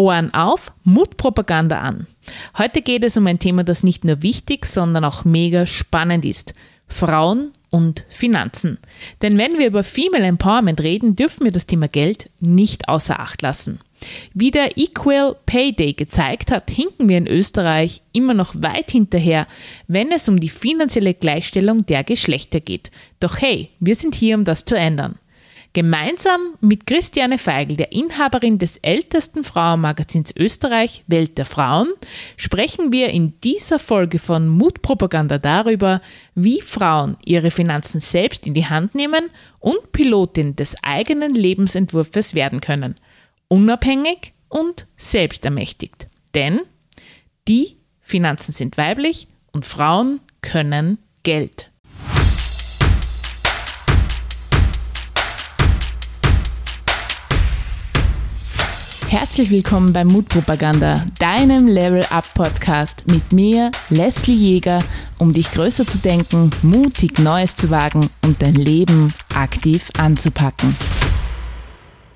Ohren auf, Mutpropaganda an. Heute geht es um ein Thema, das nicht nur wichtig, sondern auch mega spannend ist. Frauen und Finanzen. Denn wenn wir über Female Empowerment reden, dürfen wir das Thema Geld nicht außer Acht lassen. Wie der Equal Pay Day gezeigt hat, hinken wir in Österreich immer noch weit hinterher, wenn es um die finanzielle Gleichstellung der Geschlechter geht. Doch hey, wir sind hier, um das zu ändern. Gemeinsam mit Christiane Feigl, der Inhaberin des ältesten Frauenmagazins Österreich, Welt der Frauen, sprechen wir in dieser Folge von Mutpropaganda darüber, wie Frauen ihre Finanzen selbst in die Hand nehmen und Pilotin des eigenen Lebensentwurfs werden können. Unabhängig und selbstermächtigt. Denn die Finanzen sind weiblich und Frauen können Geld. Herzlich willkommen bei Mutpropaganda, deinem Level Up Podcast mit mir, Leslie Jäger, um dich größer zu denken, mutig Neues zu wagen und dein Leben aktiv anzupacken.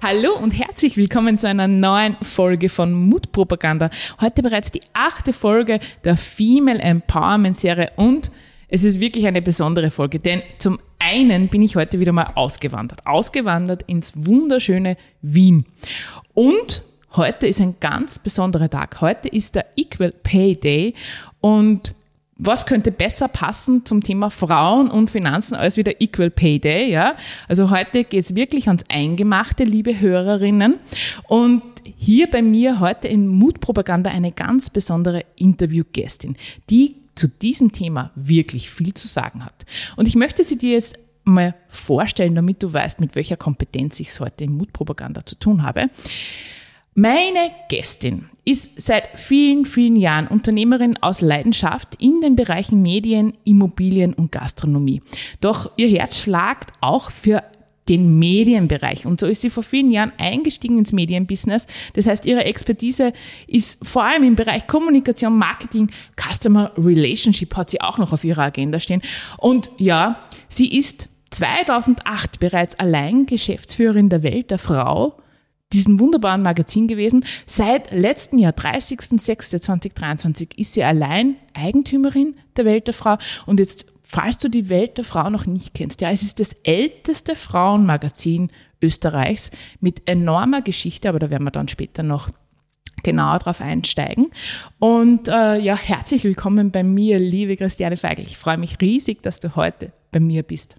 Hallo und herzlich willkommen zu einer neuen Folge von Mutpropaganda. Heute bereits die achte Folge der Female Empowerment Serie und es ist wirklich eine besondere Folge, denn zum einen bin ich heute wieder mal ausgewandert. Ausgewandert ins wunderschöne Wien. Und heute ist ein ganz besonderer Tag. Heute ist der Equal Pay Day und was könnte besser passen zum Thema Frauen und Finanzen als wieder Equal Pay Day, ja? Also heute geht es wirklich ans Eingemachte, liebe Hörerinnen. Und hier bei mir heute in Mutpropaganda eine ganz besondere Interviewgästin, die zu diesem Thema wirklich viel zu sagen hat. Und ich möchte sie dir jetzt mal vorstellen, damit du weißt, mit welcher Kompetenz ich es heute in Mutpropaganda zu tun habe. Meine Gästin ist seit vielen, vielen Jahren Unternehmerin aus Leidenschaft in den Bereichen Medien, Immobilien und Gastronomie. Doch ihr Herz schlagt auch für den Medienbereich. Und so ist sie vor vielen Jahren eingestiegen ins Medienbusiness. Das heißt, ihre Expertise ist vor allem im Bereich Kommunikation, Marketing, Customer Relationship hat sie auch noch auf ihrer Agenda stehen. Und ja, sie ist 2008 bereits allein Geschäftsführerin der Welt der Frau, diesem wunderbaren Magazin gewesen. Seit letzten Jahr, 30.06.2023, ist sie allein Eigentümerin der Welt der Frau. Und jetzt, falls du die Welt der Frau noch nicht kennst, ja, es ist das älteste Frauenmagazin Österreichs mit enormer Geschichte, aber da werden wir dann später noch genauer drauf einsteigen. Und äh, ja, herzlich willkommen bei mir, liebe Christiane Feigl. Ich freue mich riesig, dass du heute bei mir bist.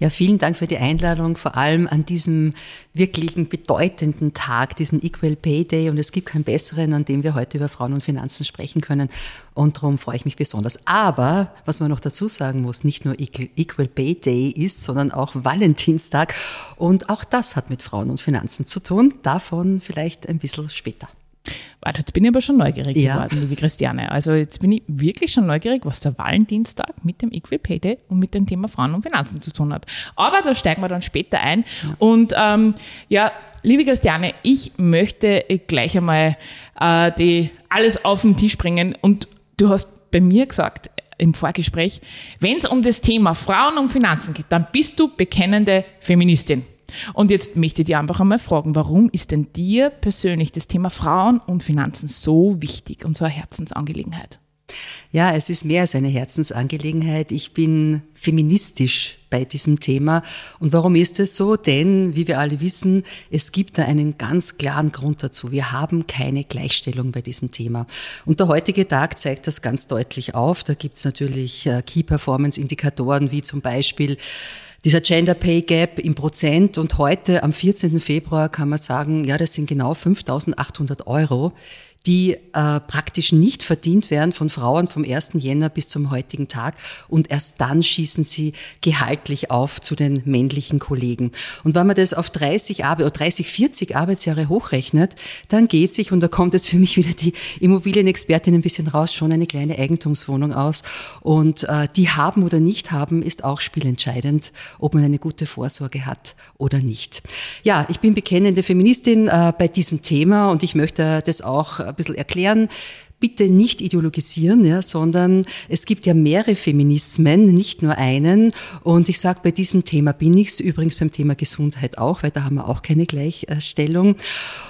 Ja, vielen Dank für die Einladung, vor allem an diesem wirklichen bedeutenden Tag, diesen Equal Pay Day. Und es gibt keinen besseren, an dem wir heute über Frauen und Finanzen sprechen können. Und darum freue ich mich besonders. Aber was man noch dazu sagen muss, nicht nur Equal Pay Day ist, sondern auch Valentinstag. Und auch das hat mit Frauen und Finanzen zu tun. Davon vielleicht ein bisschen später. Warte, jetzt bin ich aber schon neugierig ja. geworden, liebe Christiane. Also jetzt bin ich wirklich schon neugierig, was der Valentinstag mit dem Equal Pay Day und mit dem Thema Frauen und Finanzen zu tun hat. Aber da steigen wir dann später ein. Ja. Und ähm, ja, liebe Christiane, ich möchte gleich einmal äh, die alles auf den Tisch bringen. Und du hast bei mir gesagt, im Vorgespräch, wenn es um das Thema Frauen und Finanzen geht, dann bist du bekennende Feministin. Und jetzt möchte ich dir einfach einmal fragen, warum ist denn dir persönlich das Thema Frauen und Finanzen so wichtig und so eine Herzensangelegenheit? Ja, es ist mehr als eine Herzensangelegenheit. Ich bin feministisch bei diesem Thema. Und warum ist es so? Denn, wie wir alle wissen, es gibt da einen ganz klaren Grund dazu. Wir haben keine Gleichstellung bei diesem Thema. Und der heutige Tag zeigt das ganz deutlich auf. Da gibt es natürlich äh, Key Performance Indikatoren wie zum Beispiel dieser Gender Pay Gap im Prozent und heute am 14. Februar kann man sagen, ja, das sind genau 5.800 Euro, die äh, praktisch nicht verdient werden von Frauen vom 1. Jänner bis zum heutigen Tag. Und erst dann schießen sie gehaltlich auf zu den männlichen Kollegen. Und wenn man das auf 30, Arbe oder 30 40 Arbeitsjahre hochrechnet, dann geht sich, und da kommt es für mich wieder die Immobilienexpertin ein bisschen raus, schon eine kleine Eigentumswohnung aus. Und äh, die haben oder nicht haben, ist auch spielentscheidend, ob man eine gute Vorsorge hat oder nicht. Ja, ich bin bekennende Feministin äh, bei diesem Thema und ich möchte das auch ein bisschen erklären. bitte nicht ideologisieren, ja, sondern es gibt ja mehrere Feminismen, nicht nur einen. Und ich sage, bei diesem Thema bin ich's, übrigens beim Thema Gesundheit auch, weil da haben wir auch keine Gleichstellung.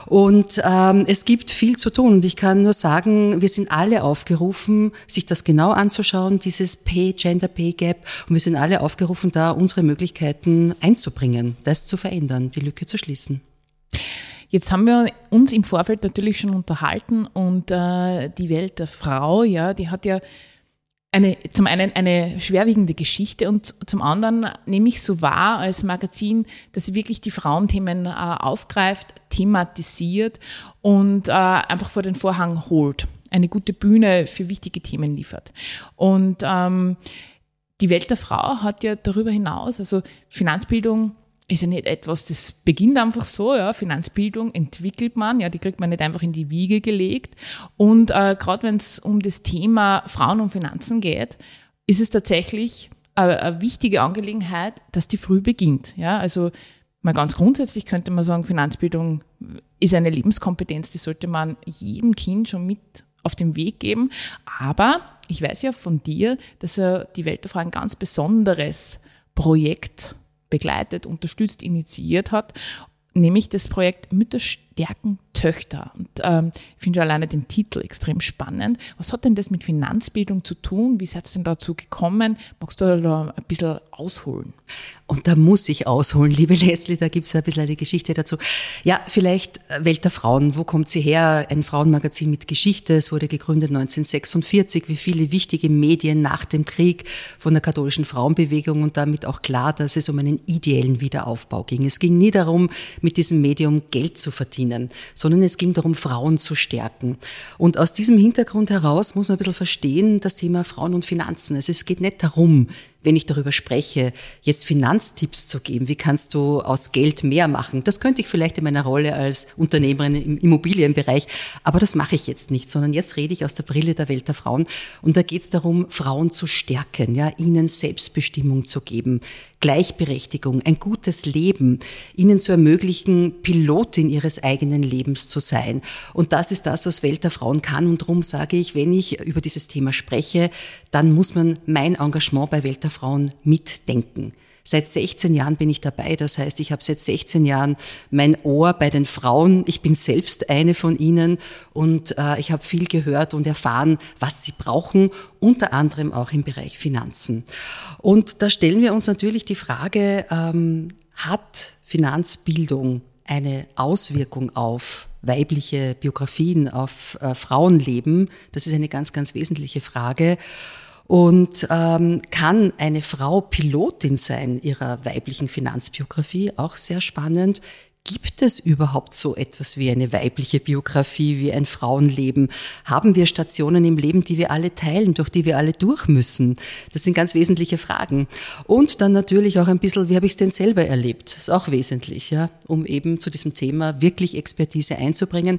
Und ähm, es gibt viel zu tun. Und ich kann nur sagen, wir sind alle aufgerufen, sich das genau anzuschauen, dieses Pay, Gender Pay Gap. Und wir sind alle aufgerufen, da unsere Möglichkeiten einzubringen, das zu verändern, die Lücke zu schließen. Jetzt haben wir uns im Vorfeld natürlich schon unterhalten und äh, die Welt der Frau, ja, die hat ja eine, zum einen eine schwerwiegende Geschichte und zum anderen nehme ich so wahr als Magazin, dass sie wirklich die Frauenthemen äh, aufgreift, thematisiert und äh, einfach vor den Vorhang holt, eine gute Bühne für wichtige Themen liefert. Und ähm, die Welt der Frau hat ja darüber hinaus, also Finanzbildung ist ja nicht etwas, das beginnt einfach so, ja. Finanzbildung entwickelt man, ja, die kriegt man nicht einfach in die Wiege gelegt. Und äh, gerade wenn es um das Thema Frauen und Finanzen geht, ist es tatsächlich eine, eine wichtige Angelegenheit, dass die früh beginnt. Ja, also mal ganz grundsätzlich könnte man sagen, Finanzbildung ist eine Lebenskompetenz, die sollte man jedem Kind schon mit auf den Weg geben. Aber ich weiß ja von dir, dass die Welt der Frau ein ganz besonderes Projekt begleitet, unterstützt, initiiert hat, nämlich das Projekt Mütter stärken Töchter. Und ähm, ich finde alleine den Titel extrem spannend. Was hat denn das mit Finanzbildung zu tun? Wie seid ihr denn dazu gekommen? Magst du da ein bisschen ausholen? Und da muss ich ausholen, liebe Leslie, da gibt es ein bisschen eine Geschichte dazu. Ja, vielleicht äh, Welt der Frauen, wo kommt sie her? Ein Frauenmagazin mit Geschichte, es wurde gegründet 1946, wie viele wichtige Medien nach dem Krieg von der katholischen Frauenbewegung und damit auch klar, dass es um einen ideellen Wiederaufbau ging. Es ging nie darum, mit diesem Medium Geld zu verdienen, sondern es ging darum, Frauen zu stärken. Und aus diesem Hintergrund heraus muss man ein bisschen verstehen, das Thema Frauen und Finanzen. Also es geht nicht darum, wenn ich darüber spreche, jetzt Finanztipps zu geben, wie kannst du aus Geld mehr machen? Das könnte ich vielleicht in meiner Rolle als Unternehmerin im Immobilienbereich, aber das mache ich jetzt nicht, sondern jetzt rede ich aus der Brille der Welt der Frauen und da geht es darum, Frauen zu stärken, ja, ihnen Selbstbestimmung zu geben, Gleichberechtigung, ein gutes Leben, ihnen zu ermöglichen, Pilotin ihres eigenen Lebens zu sein. Und das ist das, was Welt der Frauen kann. Und darum sage ich, wenn ich über dieses Thema spreche, dann muss man mein Engagement bei Welt der Frauen mitdenken. Seit 16 Jahren bin ich dabei. Das heißt, ich habe seit 16 Jahren mein Ohr bei den Frauen. Ich bin selbst eine von ihnen und äh, ich habe viel gehört und erfahren, was sie brauchen, unter anderem auch im Bereich Finanzen. Und da stellen wir uns natürlich die Frage, ähm, hat Finanzbildung eine Auswirkung auf weibliche Biografien, auf äh, Frauenleben? Das ist eine ganz, ganz wesentliche Frage. Und ähm, kann eine Frau Pilotin sein ihrer weiblichen Finanzbiografie? Auch sehr spannend. Gibt es überhaupt so etwas wie eine weibliche Biografie, wie ein Frauenleben? Haben wir Stationen im Leben, die wir alle teilen, durch die wir alle durch müssen? Das sind ganz wesentliche Fragen. Und dann natürlich auch ein bisschen, wie habe ich es denn selber erlebt? Das ist auch wesentlich, ja, um eben zu diesem Thema wirklich Expertise einzubringen.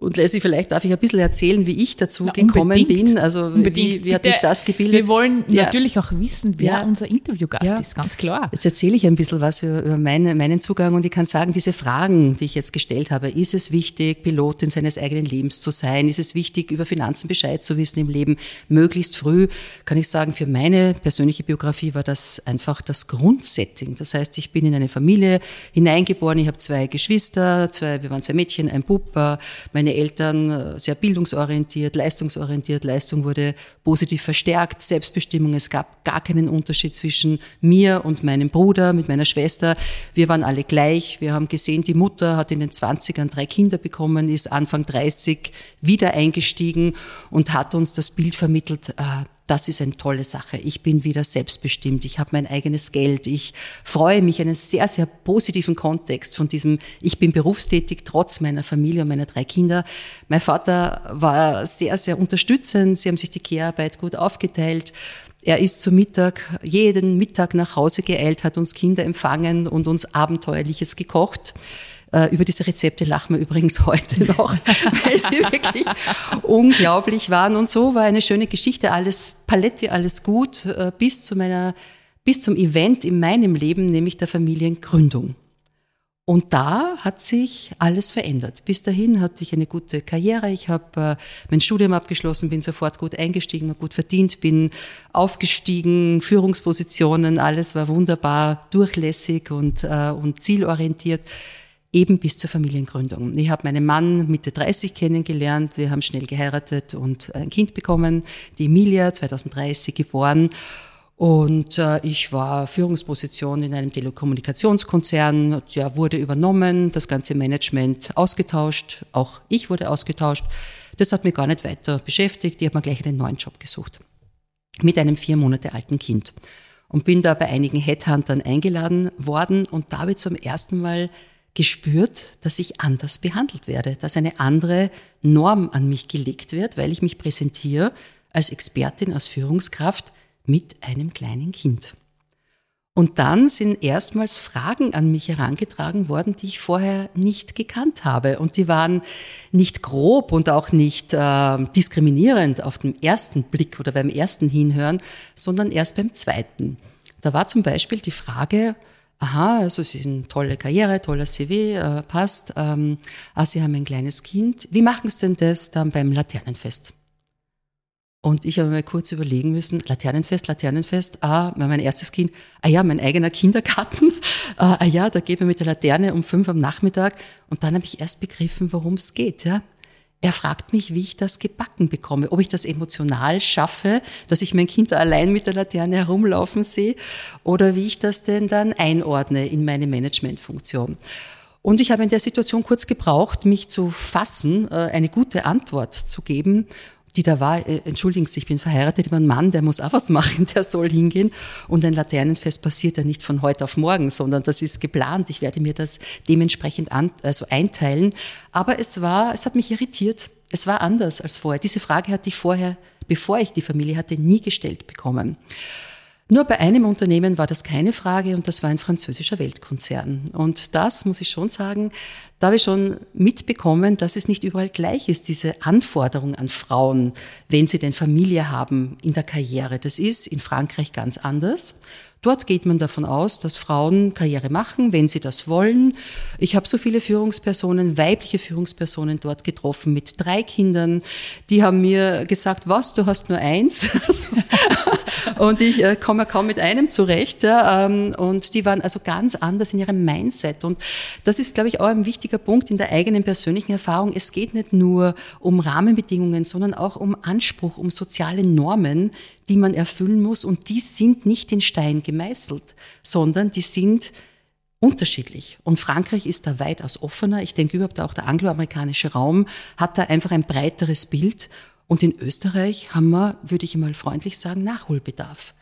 Und Leslie, vielleicht darf ich ein bisschen erzählen, wie ich dazu ja, gekommen unbedingt. bin. Also unbedingt. wie, wie hat mich das gebildet? Wir wollen ja. natürlich auch wissen, wer ja. unser Interviewgast ist, ganz klar. Jetzt erzähle ich ein bisschen was über meine, meinen Zugang und ich kann sagen, diese Fragen, die ich jetzt gestellt habe, ist es wichtig, Pilotin seines eigenen Lebens zu sein? Ist es wichtig, über Finanzen Bescheid zu wissen im Leben? Möglichst früh kann ich sagen, für meine persönliche Biografie war das einfach das Grundsetting. Das heißt, ich bin in eine Familie hineingeboren, ich habe zwei Geschwister, zwei, wir waren zwei Mädchen, ein Bub, äh, meine meine Eltern äh, sehr bildungsorientiert, leistungsorientiert. Leistung wurde positiv verstärkt, Selbstbestimmung. Es gab gar keinen Unterschied zwischen mir und meinem Bruder, mit meiner Schwester. Wir waren alle gleich. Wir haben gesehen, die Mutter hat in den 20ern drei Kinder bekommen, ist Anfang 30 wieder eingestiegen und hat uns das Bild vermittelt, äh, das ist eine tolle Sache. Ich bin wieder selbstbestimmt. Ich habe mein eigenes Geld. Ich freue mich einen sehr, sehr positiven Kontext von diesem, ich bin berufstätig trotz meiner Familie und meiner drei Kinder. Mein Vater war sehr, sehr unterstützend. Sie haben sich die Kehrarbeit gut aufgeteilt. Er ist zum Mittag, jeden Mittag nach Hause geeilt, hat uns Kinder empfangen und uns Abenteuerliches gekocht. Äh, über diese Rezepte lachen wir übrigens heute noch, weil sie wirklich unglaublich waren. Und so war eine schöne Geschichte, alles Palette, alles gut, äh, bis zu meiner, bis zum Event in meinem Leben, nämlich der Familiengründung. Und da hat sich alles verändert. Bis dahin hatte ich eine gute Karriere. Ich habe äh, mein Studium abgeschlossen, bin sofort gut eingestiegen, gut verdient, bin aufgestiegen, Führungspositionen, alles war wunderbar durchlässig und, und zielorientiert, eben bis zur Familiengründung. Ich habe meinen Mann Mitte 30 kennengelernt, wir haben schnell geheiratet und ein Kind bekommen, die Emilia, 2030 geboren. Und äh, ich war Führungsposition in einem Telekommunikationskonzern, ja, wurde übernommen, das ganze Management ausgetauscht, auch ich wurde ausgetauscht. Das hat mich gar nicht weiter beschäftigt. Ich habe mir gleich einen neuen Job gesucht. Mit einem vier Monate alten Kind. Und bin da bei einigen Headhuntern eingeladen worden und da habe ich zum ersten Mal gespürt, dass ich anders behandelt werde, dass eine andere Norm an mich gelegt wird, weil ich mich präsentiere als Expertin, als Führungskraft, mit einem kleinen Kind. Und dann sind erstmals Fragen an mich herangetragen worden, die ich vorher nicht gekannt habe. Und die waren nicht grob und auch nicht äh, diskriminierend auf den ersten Blick oder beim ersten Hinhören, sondern erst beim zweiten. Da war zum Beispiel die Frage, aha, also Sie sind eine tolle Karriere, toller CV, äh, passt, ähm, ah, Sie haben ein kleines Kind. Wie machen Sie denn das dann beim Laternenfest? Und ich habe mir kurz überlegen müssen, Laternenfest, Laternenfest, ah, mein erstes Kind, ah ja, mein eigener Kindergarten, ah, ah ja, da geht man mit der Laterne um fünf am Nachmittag. Und dann habe ich erst begriffen, worum es geht. Ja. Er fragt mich, wie ich das gebacken bekomme, ob ich das emotional schaffe, dass ich mein Kind allein mit der Laterne herumlaufen sehe oder wie ich das denn dann einordne in meine Managementfunktion. Und ich habe in der Situation kurz gebraucht, mich zu fassen, äh, eine gute Antwort zu geben die da war, äh, entschuldigen Sie, ich bin verheiratet, ich bin ein Mann, der muss auch was machen, der soll hingehen. Und ein Laternenfest passiert ja nicht von heute auf morgen, sondern das ist geplant. Ich werde mir das dementsprechend an, also einteilen. Aber es war, es hat mich irritiert. Es war anders als vorher. Diese Frage hatte ich vorher, bevor ich die Familie hatte, nie gestellt bekommen. Nur bei einem Unternehmen war das keine Frage und das war ein französischer Weltkonzern. Und das muss ich schon sagen, da habe ich schon mitbekommen, dass es nicht überall gleich ist, diese Anforderung an Frauen, wenn sie denn Familie haben in der Karriere. Das ist in Frankreich ganz anders. Dort geht man davon aus, dass Frauen Karriere machen, wenn sie das wollen. Ich habe so viele Führungspersonen, weibliche Führungspersonen dort getroffen mit drei Kindern. Die haben mir gesagt, was, du hast nur eins? und ich äh, komme kaum mit einem zurecht. Ja, ähm, und die waren also ganz anders in ihrem Mindset. Und das ist, glaube ich, auch ein wichtiger Punkt in der eigenen persönlichen Erfahrung. Es geht nicht nur um Rahmenbedingungen, sondern auch um Anspruch, um soziale Normen, die man erfüllen muss. Und die sind nicht in Stein gemeißelt, sondern die sind unterschiedlich. Und Frankreich ist da weitaus offener. Ich denke überhaupt auch der angloamerikanische Raum hat da einfach ein breiteres Bild. Und in Österreich haben wir, würde ich mal freundlich sagen, Nachholbedarf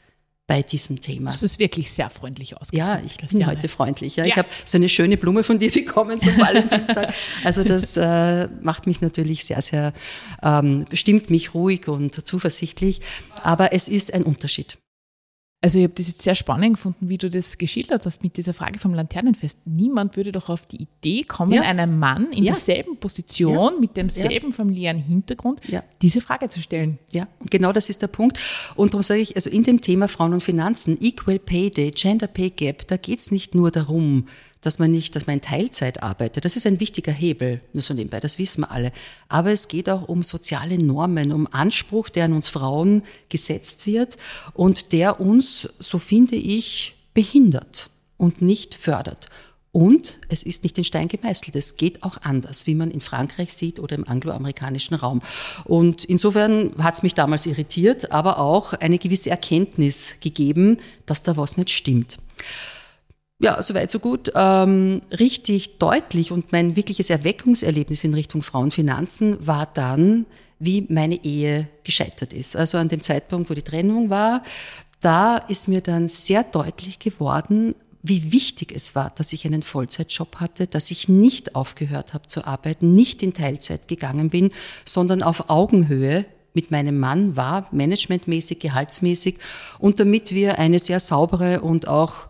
bei diesem Thema. Das ist wirklich sehr freundlich ausgedrückt. Ja, ich Christiane. bin heute freundlich. Ja. ja. Ich habe so eine schöne Blume von dir bekommen zum Valentinstag. also das äh, macht mich natürlich sehr, sehr, ähm, bestimmt mich ruhig und zuversichtlich. Aber es ist ein Unterschied. Also ich habe das jetzt sehr spannend gefunden, wie du das geschildert hast mit dieser Frage vom Laternenfest. Niemand würde doch auf die Idee kommen, ja. einem Mann in ja. derselben Position, ja. mit demselben familiären Hintergrund, diese Frage zu stellen. Ja, genau das ist der Punkt. Und darum sage ich, also in dem Thema Frauen und Finanzen, Equal Pay Day, Gender Pay Gap, da geht es nicht nur darum, dass man nicht, dass man in Teilzeit arbeitet. Das ist ein wichtiger Hebel, nur so nebenbei, das wissen wir alle. Aber es geht auch um soziale Normen, um Anspruch, der an uns Frauen gesetzt wird und der uns, so finde ich, behindert und nicht fördert. Und es ist nicht in Stein gemeißelt. Es geht auch anders, wie man in Frankreich sieht oder im angloamerikanischen Raum. Und insofern hat es mich damals irritiert, aber auch eine gewisse Erkenntnis gegeben, dass da was nicht stimmt. Ja, soweit so gut. Ähm, richtig deutlich und mein wirkliches Erweckungserlebnis in Richtung Frauenfinanzen war dann, wie meine Ehe gescheitert ist. Also an dem Zeitpunkt, wo die Trennung war, da ist mir dann sehr deutlich geworden, wie wichtig es war, dass ich einen Vollzeitjob hatte, dass ich nicht aufgehört habe zu arbeiten, nicht in Teilzeit gegangen bin, sondern auf Augenhöhe mit meinem Mann war, managementmäßig, gehaltsmäßig, und damit wir eine sehr saubere und auch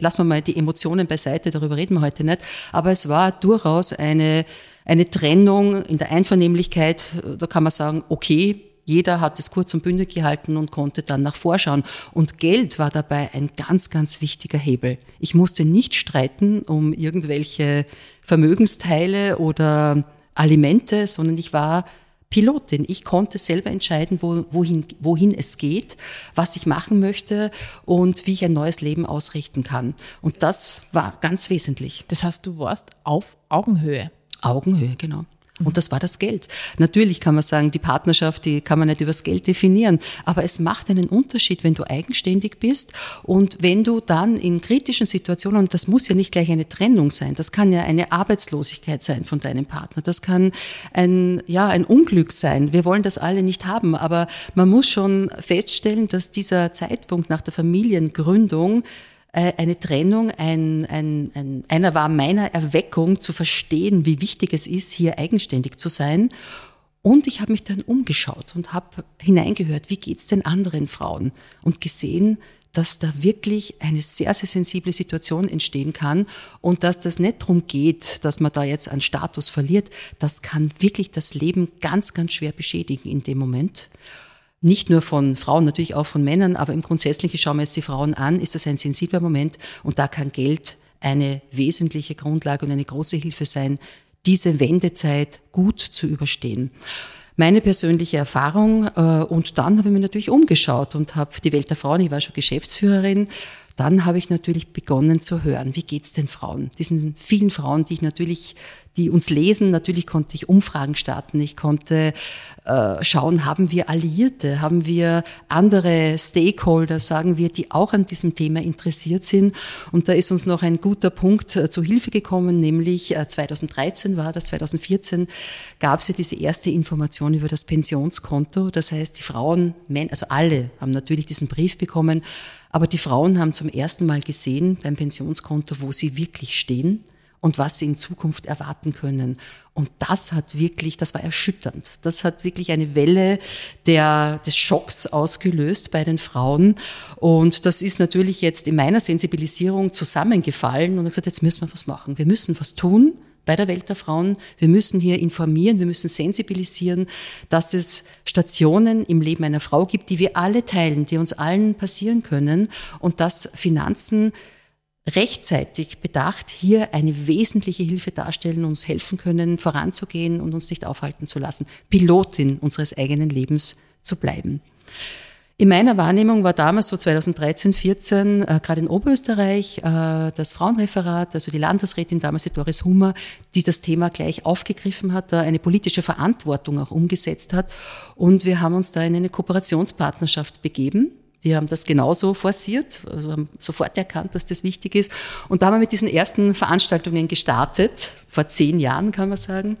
lassen wir mal die Emotionen beiseite, darüber reden wir heute nicht, aber es war durchaus eine, eine Trennung in der Einvernehmlichkeit, da kann man sagen, okay, Jeder hat es kurz und bündig gehalten und konnte dann nach vorschauen. Und Geld war dabei ein ganz, ganz wichtiger Hebel. Ich musste nicht streiten um irgendwelche Vermögensteile oder Alimente, sondern ich war Pilotin. Ich konnte selber entscheiden, wo, wohin, wohin es geht, was ich machen möchte und wie ich ein neues Leben ausrichten kann. Und das war ganz wesentlich. Das heißt, du warst auf Augenhöhe. Augenhöhe, genau. Und das war das Geld. Natürlich kann man sagen, die Partnerschaft, die kann man nicht übers Geld definieren. Aber es macht einen Unterschied, wenn du eigenständig bist und wenn du dann in kritischen Situationen, und das muss ja nicht gleich eine Trennung sein, das kann ja eine Arbeitslosigkeit sein von deinem Partner, das kann ein, ja, ein Unglück sein. Wir wollen das alle nicht haben, aber man muss schon feststellen, dass dieser Zeitpunkt nach der Familiengründung eine Trennung, ein, ein, ein, einer war meiner Erweckung zu verstehen, wie wichtig es ist, hier eigenständig zu sein. Und ich habe mich dann umgeschaut und habe hineingehört, wie geht's den anderen Frauen und gesehen, dass da wirklich eine sehr, sehr sensible Situation entstehen kann und dass das nicht darum geht, dass man da jetzt einen Status verliert. Das kann wirklich das Leben ganz, ganz schwer beschädigen in dem Moment nicht nur von Frauen, natürlich auch von Männern, aber im Grundsätzlichen schauen wir jetzt die Frauen an, ist das ein sensibler Moment und da kann Geld eine wesentliche Grundlage und eine große Hilfe sein, diese Wendezeit gut zu überstehen. Meine persönliche Erfahrung äh, und dann habe ich mich natürlich umgeschaut und habe die Welt der Frauen, ich war schon Geschäftsführerin, dann habe ich natürlich begonnen zu hören, wie geht's den Frauen? Diesen vielen Frauen, die ich natürlich die uns lesen. Natürlich konnte ich Umfragen starten. Ich konnte äh, schauen, haben wir Alliierte, haben wir andere Stakeholder, sagen wir, die auch an diesem Thema interessiert sind. Und da ist uns noch ein guter Punkt äh, zu Hilfe gekommen, nämlich äh, 2013 war das, 2014 gab es ja diese erste Information über das Pensionskonto. Das heißt, die Frauen, also alle haben natürlich diesen Brief bekommen, aber die Frauen haben zum ersten Mal gesehen beim Pensionskonto, wo sie wirklich stehen und was sie in Zukunft erwarten können. Und das hat wirklich, das war erschütternd. Das hat wirklich eine Welle der, des Schocks ausgelöst bei den Frauen. Und das ist natürlich jetzt in meiner Sensibilisierung zusammengefallen und gesagt, jetzt müssen wir was machen. Wir müssen was tun bei der Welt der Frauen. Wir müssen hier informieren, wir müssen sensibilisieren, dass es Stationen im Leben einer Frau gibt, die wir alle teilen, die uns allen passieren können und dass Finanzen rechtzeitig bedacht hier eine wesentliche Hilfe darstellen, uns helfen können, voranzugehen und uns nicht aufhalten zu lassen, Pilotin unseres eigenen Lebens zu bleiben. In meiner Wahrnehmung war damals so 2013, 14, äh, gerade in Oberösterreich, äh, das Frauenreferat, also die Landesrätin damals, die Doris Hummer, die das Thema gleich aufgegriffen hat, da eine politische Verantwortung auch umgesetzt hat. Und wir haben uns da in eine Kooperationspartnerschaft begeben die haben das genauso forciert, also haben sofort erkannt, dass das wichtig ist. Und da haben wir mit diesen ersten Veranstaltungen gestartet, vor zehn Jahren kann man sagen.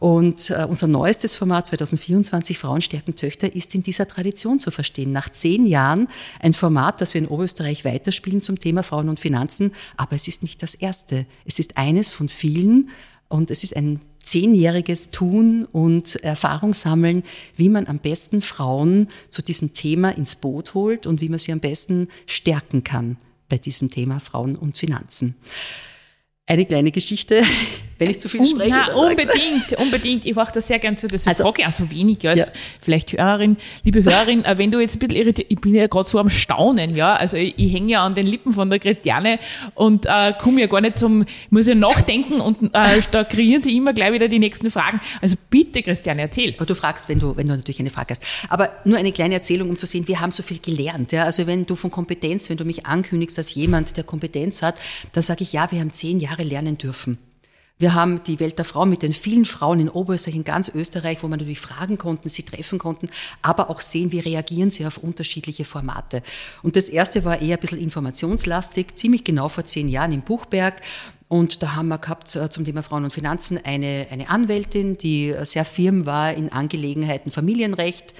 Und äh, unser neuestes Format 2024 Frauen stärken Töchter ist in dieser Tradition zu verstehen. Nach zehn Jahren ein Format, das wir in Oberösterreich weiterspielen zum Thema Frauen und Finanzen. Aber es ist nicht das erste. Es ist eines von vielen und es ist ein zehnjähriges Tun und Erfahrung sammeln, wie man am besten Frauen zu diesem Thema ins Boot holt und wie man sie am besten stärken kann bei diesem Thema Frauen und Finanzen. Eine kleine Geschichte, wenn ich zu viel spreche. Na, unbedingt, unbedingt. Ich mache das sehr gern zu. Das also, frage ich auch so wenig als ja. vielleicht Hörerin. Liebe Hörerin, äh, wenn du jetzt ein bisschen irritiert, ich bin ja gerade so am Staunen, ja. Also ich, ich hänge ja an den Lippen von der Christiane und äh, komme ja gar nicht zum, muss ja nachdenken und äh, da kreieren sie immer gleich wieder die nächsten Fragen. Also bitte, Christiane, erzähl. Aber du fragst, wenn du, wenn du natürlich eine Frage hast. Aber nur eine kleine Erzählung, um zu sehen, wir haben so viel gelernt. Ja. Also wenn du von Kompetenz, wenn du mich ankündigst als jemand, der Kompetenz hat, dann sage ich, ja, wir haben zehn Jahre lernen dürfen. Wir haben die Welt der Frau mit den vielen Frauen in Oberösterreich, in ganz Österreich, wo man natürlich fragen konnten, sie treffen konnten, aber auch sehen, wie reagieren sie auf unterschiedliche Formate. Und das erste war eher ein bisschen informationslastig, ziemlich genau vor zehn Jahren im Buchberg. Und da haben wir gehabt äh, zum Thema Frauen und Finanzen eine, eine Anwältin, die sehr firm war in Angelegenheiten Familienrecht,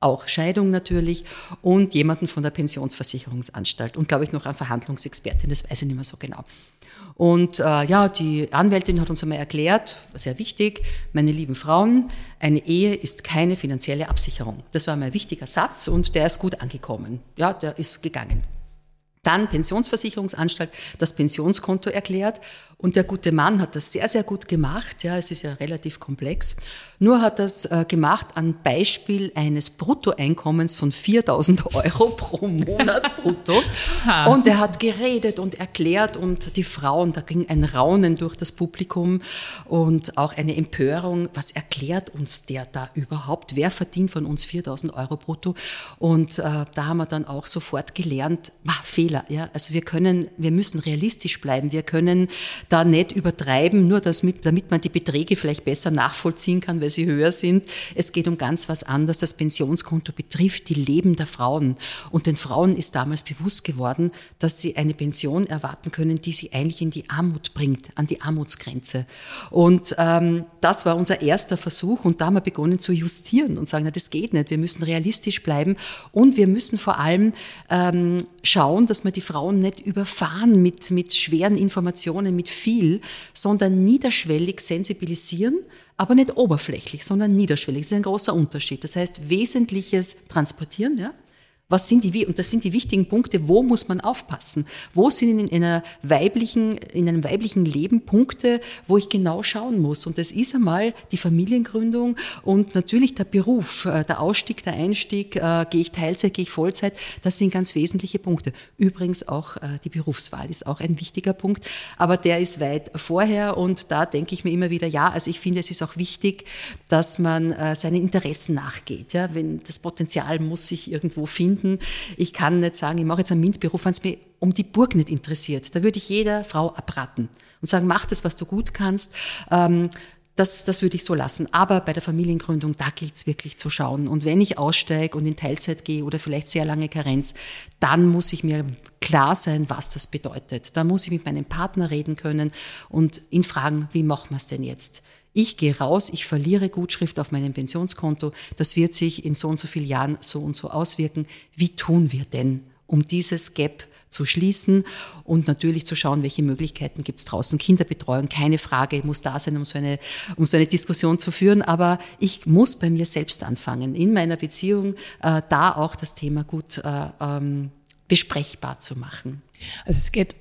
auch Scheidung natürlich und jemanden von der Pensionsversicherungsanstalt und glaube ich noch eine Verhandlungsexpertin, das weiß ich nicht mehr so genau. Und äh, ja, die Anwältin hat uns einmal erklärt, sehr wichtig, meine lieben Frauen, eine Ehe ist keine finanzielle Absicherung. Das war mein wichtiger Satz und der ist gut angekommen. Ja, der ist gegangen. Dann Pensionsversicherungsanstalt das Pensionskonto erklärt und der gute Mann hat das sehr, sehr gut gemacht. Ja, es ist ja relativ komplex. Nur hat das äh, gemacht an Beispiel eines Bruttoeinkommens von 4000 Euro pro Monat brutto. und er hat geredet und erklärt und die Frauen, da ging ein Raunen durch das Publikum und auch eine Empörung. Was erklärt uns der da überhaupt? Wer verdient von uns 4000 Euro brutto? Und äh, da haben wir dann auch sofort gelernt, ah, Fehler. Ja, also wir können, wir müssen realistisch bleiben. Wir können da nicht übertreiben, nur mit, damit man die Beträge vielleicht besser nachvollziehen kann, weil sie höher sind. Es geht um ganz was anderes. Das Pensionskonto betrifft die Leben der Frauen. Und den Frauen ist damals bewusst geworden, dass sie eine Pension erwarten können, die sie eigentlich in die Armut bringt, an die Armutsgrenze. Und ähm, das war unser erster Versuch. Und da haben wir begonnen zu justieren und sagen, na, das geht nicht. Wir müssen realistisch bleiben und wir müssen vor allem ähm, schauen, dass wir die Frauen nicht überfahren mit, mit schweren Informationen, mit viel, sondern niederschwellig sensibilisieren, aber nicht oberflächlich, sondern niederschwellig. Das ist ein großer Unterschied. Das heißt, Wesentliches transportieren, ja, was sind die, und das sind die wichtigen Punkte, wo muss man aufpassen? Wo sind in einer weiblichen, in einem weiblichen Leben Punkte, wo ich genau schauen muss? Und das ist einmal die Familiengründung und natürlich der Beruf, äh, der Ausstieg, der Einstieg, äh, gehe ich Teilzeit, gehe ich Vollzeit, das sind ganz wesentliche Punkte. Übrigens auch äh, die Berufswahl ist auch ein wichtiger Punkt, aber der ist weit vorher und da denke ich mir immer wieder, ja, also ich finde, es ist auch wichtig, dass man seinen Interessen nachgeht. Ja, wenn das Potenzial muss sich irgendwo finden, finden. Ich kann nicht sagen, ich mache jetzt einen MINT-Beruf, wenn es mir um die Burg nicht interessiert. Da würde ich jeder Frau abraten und sagen, mach das, was du gut kannst. Ähm, das, das würde ich so lassen. Aber bei der Familiengründung, da gilt es wirklich zu schauen. Und wenn ich aussteige und in Teilzeit gehe oder vielleicht sehr lange Karenz, dann muss ich mir klar sein, was das bedeutet. Da muss ich mit meinem Partner reden können und ihn fragen, wie machen wir es denn jetzt? Ich gehe raus, ich verliere Gutschrift auf meinem Pensionskonto, das wird sich in so und so vielen Jahren so und so auswirken. Wie tun wir denn, um dieses Gap zu schließen und natürlich zu schauen, welche Möglichkeiten gibt es draußen. Kinderbetreuung, keine Frage, muss da sein, um so, eine, um so eine Diskussion zu führen. Aber ich muss bei mir selbst anfangen, in meiner Beziehung äh, da auch das Thema gut äh, ähm, besprechbar zu machen. Also es geht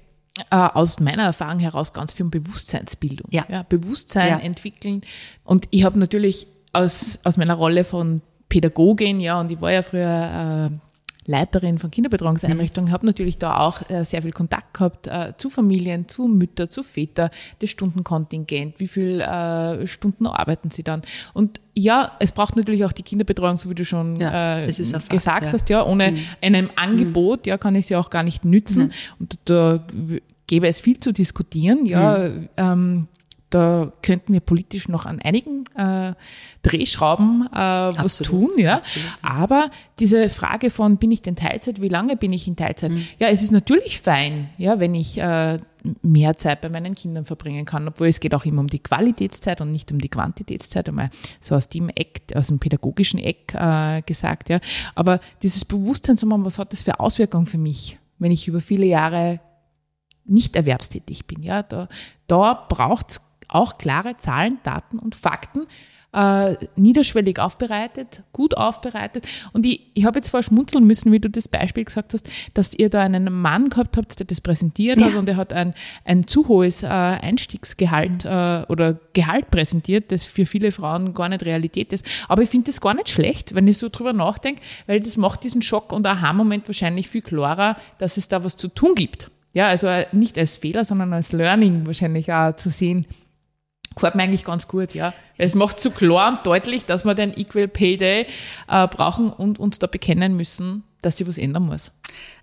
aus meiner Erfahrung heraus ganz viel um Bewusstseinsbildung. Ja. ja Bewusstsein ja. entwickeln. Und ich habe natürlich aus, aus meiner Rolle von Pädagogin, ja, und ich war ja früher äh, Leiterin von Kinderbetreuungseinrichtungen, mhm. habe natürlich da auch äh, sehr viel Kontakt gehabt äh, zu Familien, zu Mütter, zu Väter, das Stundenkontingent, wie viel äh, Stunden arbeiten sie dann. Und ja, es braucht natürlich auch die Kinderbetreuung, so wie du schon ja, äh, Fakt, gesagt ja. hast, ja, ohne mhm. einem Angebot, ja, kann ich sie auch gar nicht nützen. Mhm. Und da gäbe es viel zu diskutieren, ja, mhm. ähm, da könnten wir politisch noch an einigen äh, Drehschrauben äh, was tun, ja. Absolut. Aber diese Frage von, bin ich denn Teilzeit, wie lange bin ich in Teilzeit? Mhm. Ja, es ist natürlich fein, ja, wenn ich äh, mehr Zeit bei meinen Kindern verbringen kann, obwohl es geht auch immer um die Qualitätszeit und nicht um die Quantitätszeit, einmal so aus dem Eck, aus dem pädagogischen Eck äh, gesagt, ja. Aber dieses Bewusstsein zu machen, was hat das für Auswirkungen für mich, wenn ich über viele Jahre nicht erwerbstätig bin, ja, da, da braucht es auch klare Zahlen, Daten und Fakten, äh, niederschwellig aufbereitet, gut aufbereitet. Und ich, ich habe jetzt vorher schmunzeln müssen, wie du das Beispiel gesagt hast, dass ihr da einen Mann gehabt habt, der das präsentiert ja. hat und er hat ein, ein zu hohes äh, Einstiegsgehalt äh, oder Gehalt präsentiert, das für viele Frauen gar nicht Realität ist. Aber ich finde das gar nicht schlecht, wenn ich so drüber nachdenke, weil das macht diesen Schock und Aha-Moment wahrscheinlich viel klarer, dass es da was zu tun gibt. Ja, also nicht als Fehler, sondern als Learning wahrscheinlich auch zu sehen, gefällt mir eigentlich ganz gut, ja. Es macht so klar und deutlich, dass wir den Equal Pay Day äh, brauchen und uns da bekennen müssen, dass sich was ändern muss.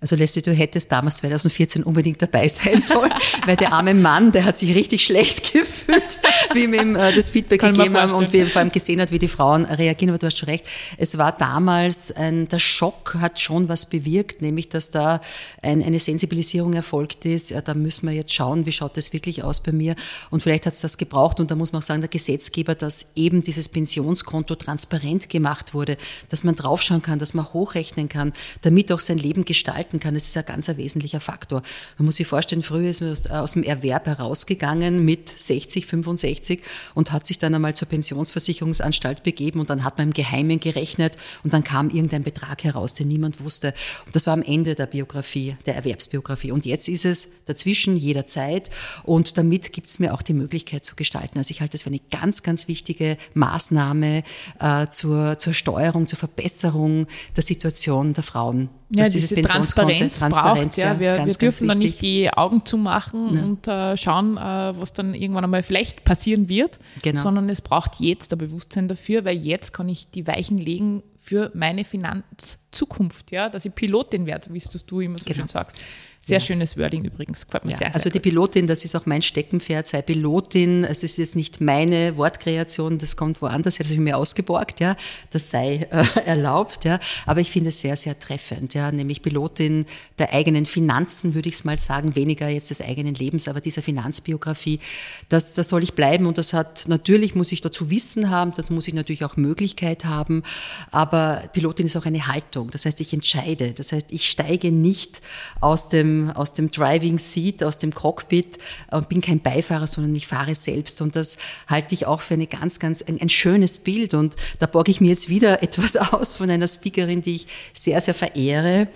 Also Leslie, du hättest damals 2014 unbedingt dabei sein sollen, weil der arme Mann, der hat sich richtig schlecht gefühlt, wie wir ihm äh, das Feedback das gegeben haben und wie vor allem gesehen hat, wie die Frauen reagieren. Aber du hast schon recht, es war damals, ein, der Schock hat schon was bewirkt, nämlich dass da ein, eine Sensibilisierung erfolgt ist. Ja, da müssen wir jetzt schauen, wie schaut das wirklich aus bei mir. Und vielleicht hat es das gebraucht und da muss man auch sagen, der Gesetzgeber, dass eben dieses Pensionskonto transparent gemacht wurde, dass man draufschauen kann, dass man hochrechnen kann, damit auch sein Leben gestalten kann, das ist ein ganz ein wesentlicher Faktor. Man muss sich vorstellen, früher ist man aus, aus dem Erwerb herausgegangen mit 60, 65 und hat sich dann einmal zur Pensionsversicherungsanstalt begeben und dann hat man im Geheimen gerechnet und dann kam irgendein Betrag heraus, den niemand wusste. Und das war am Ende der Biografie, der Erwerbsbiografie. Und jetzt ist es dazwischen jederzeit und damit gibt es mir auch die Möglichkeit zu gestalten. Also ich halte das für eine ganz, ganz wichtige Maßnahme äh, zur, zur Steuerung, zur Verbesserung der Situation der Frauen. Ja, diese Transparenz, Transparenz braucht, ja. Wir, ganz, wir dürfen dann nicht die Augen zumachen ja. und äh, schauen, äh, was dann irgendwann einmal vielleicht passieren wird, genau. sondern es braucht jetzt ein Bewusstsein dafür, weil jetzt kann ich die Weichen legen für meine Finanzzukunft, ja, dass ich Pilotin werde, wie du immer so genau. schön sagst. Sehr ja. schönes Wording übrigens, gefällt mir ja, sehr, sehr Also die Pilotin, das ist auch mein Steckenpferd, sei Pilotin, es ist jetzt nicht meine Wortkreation, das kommt woanders das habe ich mir ausgeborgt, ja, das sei äh, erlaubt, ja, aber ich finde es sehr, sehr treffend, ja, nämlich Pilotin der eigenen Finanzen, würde ich es mal sagen, weniger jetzt des eigenen Lebens, aber dieser Finanzbiografie, das, das soll ich bleiben und das hat, natürlich muss ich dazu Wissen haben, das muss ich natürlich auch Möglichkeit haben, aber Pilotin ist auch eine Haltung, das heißt, ich entscheide, das heißt, ich steige nicht aus dem aus dem Driving Seat, aus dem Cockpit und bin kein Beifahrer, sondern ich fahre selbst. Und das halte ich auch für eine ganz, ganz, ein, ein schönes Bild. Und da borge ich mir jetzt wieder etwas aus von einer Speakerin, die ich sehr, sehr verehre, äh,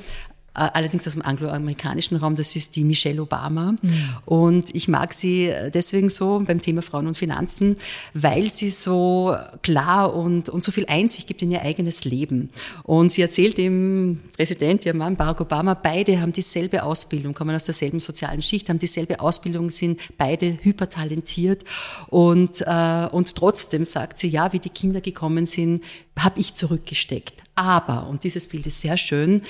allerdings aus dem angloamerikanischen Raum, das ist die Michelle Obama. Mhm. Und ich mag sie deswegen so beim Thema Frauen und Finanzen, weil sie so klar und, und so viel Einsicht gibt in ihr eigenes Leben. Und sie erzählt dem Präsident, ihrem Mann Barack Obama, beide haben dieselbe Ausbildung, kommen aus derselben sozialen Schicht, haben dieselbe Ausbildung, sind beide hypertalentiert. Und, äh, und trotzdem sagt sie, ja, wie die Kinder gekommen sind, habe ich zurückgesteckt. Aber, und dieses Bild ist sehr schön,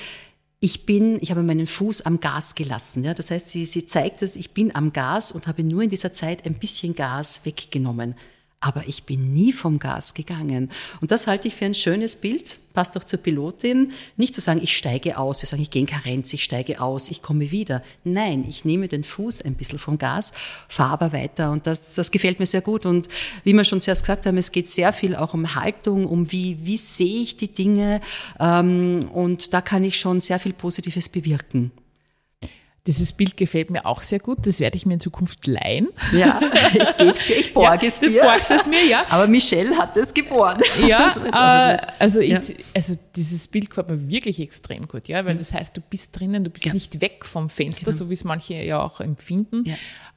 ich bin, ich habe meinen Fuß am Gas gelassen. Ja? Das heißt, sie, sie zeigt es, ich bin am Gas und habe nur in dieser Zeit ein bisschen Gas weggenommen aber ich bin nie vom Gas gegangen. Und das halte ich für ein schönes Bild, passt auch zur Pilotin. Nicht zu sagen, ich steige aus, wir sagen, ich gehe in Karenz, ich steige aus, ich komme wieder. Nein, ich nehme den Fuß ein bisschen vom Gas, fahre aber weiter und das, das gefällt mir sehr gut. Und wie wir schon zuerst gesagt haben, es geht sehr viel auch um Haltung, um wie, wie sehe ich die Dinge ähm, und da kann ich schon sehr viel Positives bewirken. Dieses Bild gefällt mir auch sehr gut. Das werde ich mir in Zukunft leihen. Ja, ich gebe es dir, ich borge ja, es dir. Du borgst es mir, ja. Aber Michelle hat es geboren. Ja, äh, also, ja. Ich, also dieses Bild gefällt mir wirklich extrem gut, ja, weil mhm. das heißt, du bist drinnen, du bist ja. nicht weg vom Fenster, genau. so wie es manche ja auch empfinden.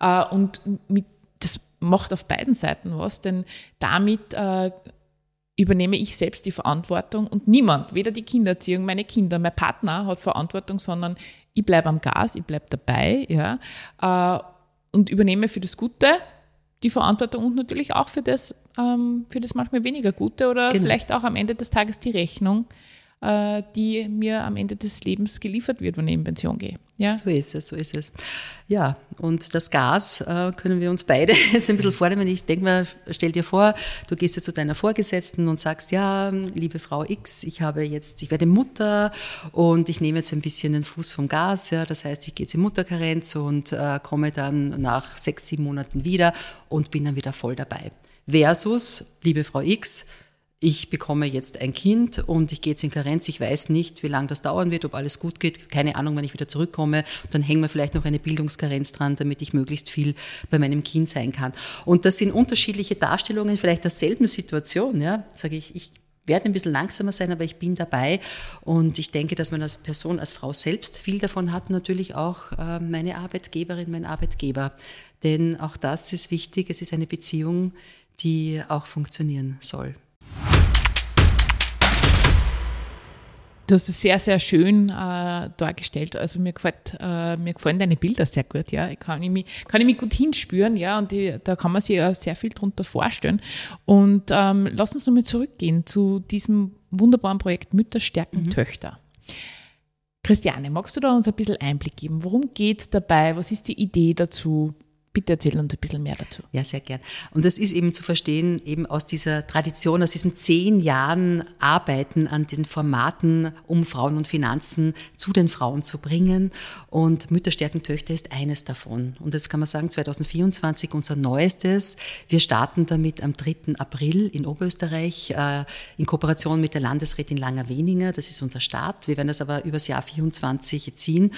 Äh, und mit, das macht auf beiden Seiten was, denn damit äh, übernehme ich selbst die Verantwortung und niemand, weder die Kindererziehung, meine Kinder, mein Partner hat Verantwortung, sondern ich bleibe am Gas, ich bleibe dabei, ja, äh, und übernehme für das Gute die Verantwortung und natürlich auch für das, ähm, für das manchmal weniger Gute oder genau. vielleicht auch am Ende des Tages die Rechnung, äh, die mir am Ende des Lebens geliefert wird, wenn ich in Pension gehe. Ja? So ist es, so ist es. Ja, und das Gas äh, können wir uns beide jetzt ein bisschen vornehmen. Ich denke mal, stell dir vor, du gehst jetzt zu deiner Vorgesetzten und sagst, ja, liebe Frau X, ich habe jetzt, ich werde Mutter und ich nehme jetzt ein bisschen den Fuß vom Gas. Ja, das heißt, ich gehe jetzt in Mutterkarenz und äh, komme dann nach sechs, sieben Monaten wieder und bin dann wieder voll dabei. Versus, liebe Frau X, ich bekomme jetzt ein Kind und ich gehe jetzt in Karenz, ich weiß nicht, wie lange das dauern wird, ob alles gut geht, keine Ahnung, wann ich wieder zurückkomme. Dann hängen wir vielleicht noch eine Bildungskarenz dran, damit ich möglichst viel bei meinem Kind sein kann. Und das sind unterschiedliche Darstellungen vielleicht derselben Situation. Ja, sage ich, ich werde ein bisschen langsamer sein, aber ich bin dabei. Und ich denke, dass man als Person, als Frau selbst viel davon hat, natürlich auch äh, meine Arbeitgeberin, mein Arbeitgeber. Denn auch das ist wichtig. Es ist eine Beziehung, die auch funktionieren soll. Du hast es sehr, sehr schön äh, dargestellt. Also mir, gefällt, äh, mir gefallen deine Bilder sehr gut, ja. Ich kann, ich mich, kann ich mich gut hinspüren, ja, und die, da kann man sich ja sehr viel drunter vorstellen. Und ähm, lass uns nochmal zurückgehen zu diesem wunderbaren Projekt Mütter stärken mhm. Töchter. Christiane, magst du da uns ein bisschen Einblick geben? Worum geht es dabei? Was ist die Idee dazu? Bitte erzähl uns ein bisschen mehr dazu. Ja, sehr gern. Und das ist eben zu verstehen, eben aus dieser Tradition, aus diesen zehn Jahren Arbeiten an den Formaten, um Frauen und Finanzen zu den Frauen zu bringen. Und Mütterstärken Töchter ist eines davon. Und jetzt kann man sagen, 2024 unser neuestes. Wir starten damit am 3. April in Oberösterreich äh, in Kooperation mit der Landesrätin Langer-Weninger. Das ist unser Start. Wir werden das aber übers Jahr 24 ziehen.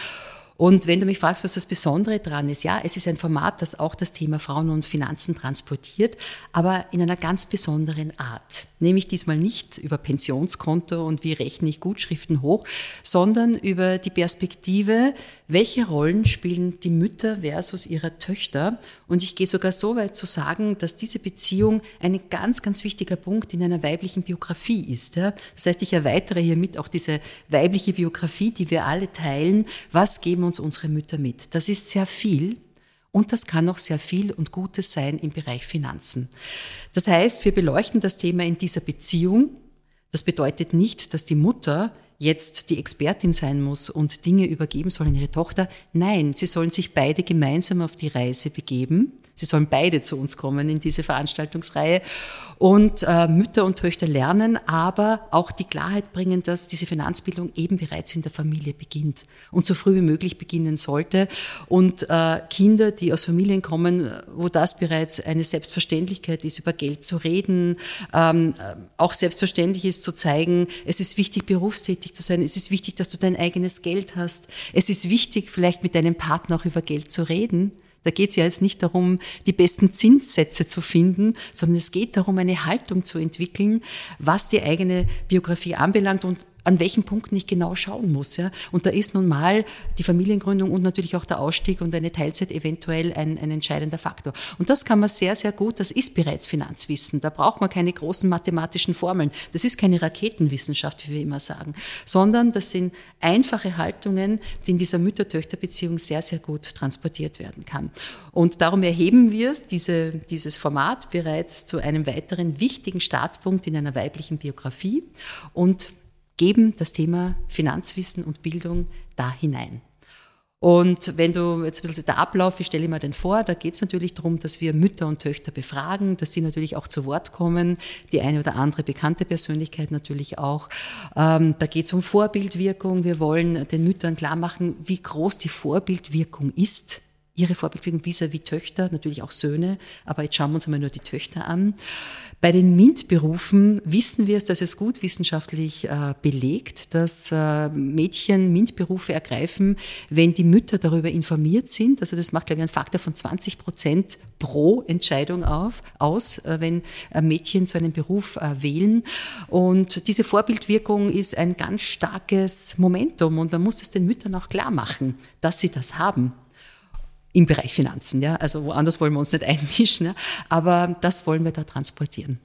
Und wenn du mich fragst, was das Besondere dran ist, ja, es ist ein Format, das auch das Thema Frauen und Finanzen transportiert, aber in einer ganz besonderen Art. Nämlich diesmal nicht über Pensionskonto und wie rechne ich Gutschriften hoch, sondern über die Perspektive, welche Rollen spielen die Mütter versus ihre Töchter. Und ich gehe sogar so weit zu sagen, dass diese Beziehung ein ganz, ganz wichtiger Punkt in einer weiblichen Biografie ist. Das heißt, ich erweitere hiermit auch diese weibliche Biografie, die wir alle teilen. Was geben uns unsere Mütter mit. Das ist sehr viel und das kann auch sehr viel und Gutes sein im Bereich Finanzen. Das heißt, wir beleuchten das Thema in dieser Beziehung. Das bedeutet nicht, dass die Mutter jetzt die Expertin sein muss und Dinge übergeben soll an ihre Tochter. Nein, sie sollen sich beide gemeinsam auf die Reise begeben. Sie sollen beide zu uns kommen in diese Veranstaltungsreihe und äh, Mütter und Töchter lernen, aber auch die Klarheit bringen, dass diese Finanzbildung eben bereits in der Familie beginnt und so früh wie möglich beginnen sollte. Und äh, Kinder, die aus Familien kommen, wo das bereits eine Selbstverständlichkeit ist, über Geld zu reden, ähm, auch selbstverständlich ist zu zeigen, es ist wichtig, berufstätig zu sein, es ist wichtig, dass du dein eigenes Geld hast, es ist wichtig, vielleicht mit deinem Partner auch über Geld zu reden. Da geht es ja jetzt nicht darum, die besten Zinssätze zu finden, sondern es geht darum, eine Haltung zu entwickeln, was die eigene Biografie anbelangt. Und an welchen Punkten ich genau schauen muss. Ja. Und da ist nun mal die Familiengründung und natürlich auch der Ausstieg und eine Teilzeit eventuell ein, ein entscheidender Faktor. Und das kann man sehr, sehr gut, das ist bereits Finanzwissen. Da braucht man keine großen mathematischen Formeln. Das ist keine Raketenwissenschaft, wie wir immer sagen, sondern das sind einfache Haltungen, die in dieser Mütter-Töchter-Beziehung sehr, sehr gut transportiert werden kann. Und darum erheben wir diese, dieses Format bereits zu einem weiteren wichtigen Startpunkt in einer weiblichen Biografie und geben das Thema Finanzwissen und Bildung da hinein. Und wenn du jetzt ein bisschen der Ablauf, ich stelle mir den vor, da geht es natürlich darum, dass wir Mütter und Töchter befragen, dass sie natürlich auch zu Wort kommen, die eine oder andere bekannte Persönlichkeit natürlich auch. Ähm, da geht es um Vorbildwirkung. Wir wollen den Müttern klar machen, wie groß die Vorbildwirkung ist ihre Vorbildwirkung vis-à-vis -vis Töchter, natürlich auch Söhne, aber jetzt schauen wir uns einmal nur die Töchter an. Bei den MINT-Berufen wissen wir es, dass es gut wissenschaftlich äh, belegt, dass äh, Mädchen MINT-Berufe ergreifen, wenn die Mütter darüber informiert sind. Also das macht, glaube ich, einen Faktor von 20 Prozent pro Entscheidung auf, aus, äh, wenn äh, Mädchen so einen Beruf äh, wählen. Und diese Vorbildwirkung ist ein ganz starkes Momentum und man muss es den Müttern auch klar machen, dass sie das haben im Bereich Finanzen. Ja? Also woanders wollen wir uns nicht einmischen, ja? aber das wollen wir da transportieren.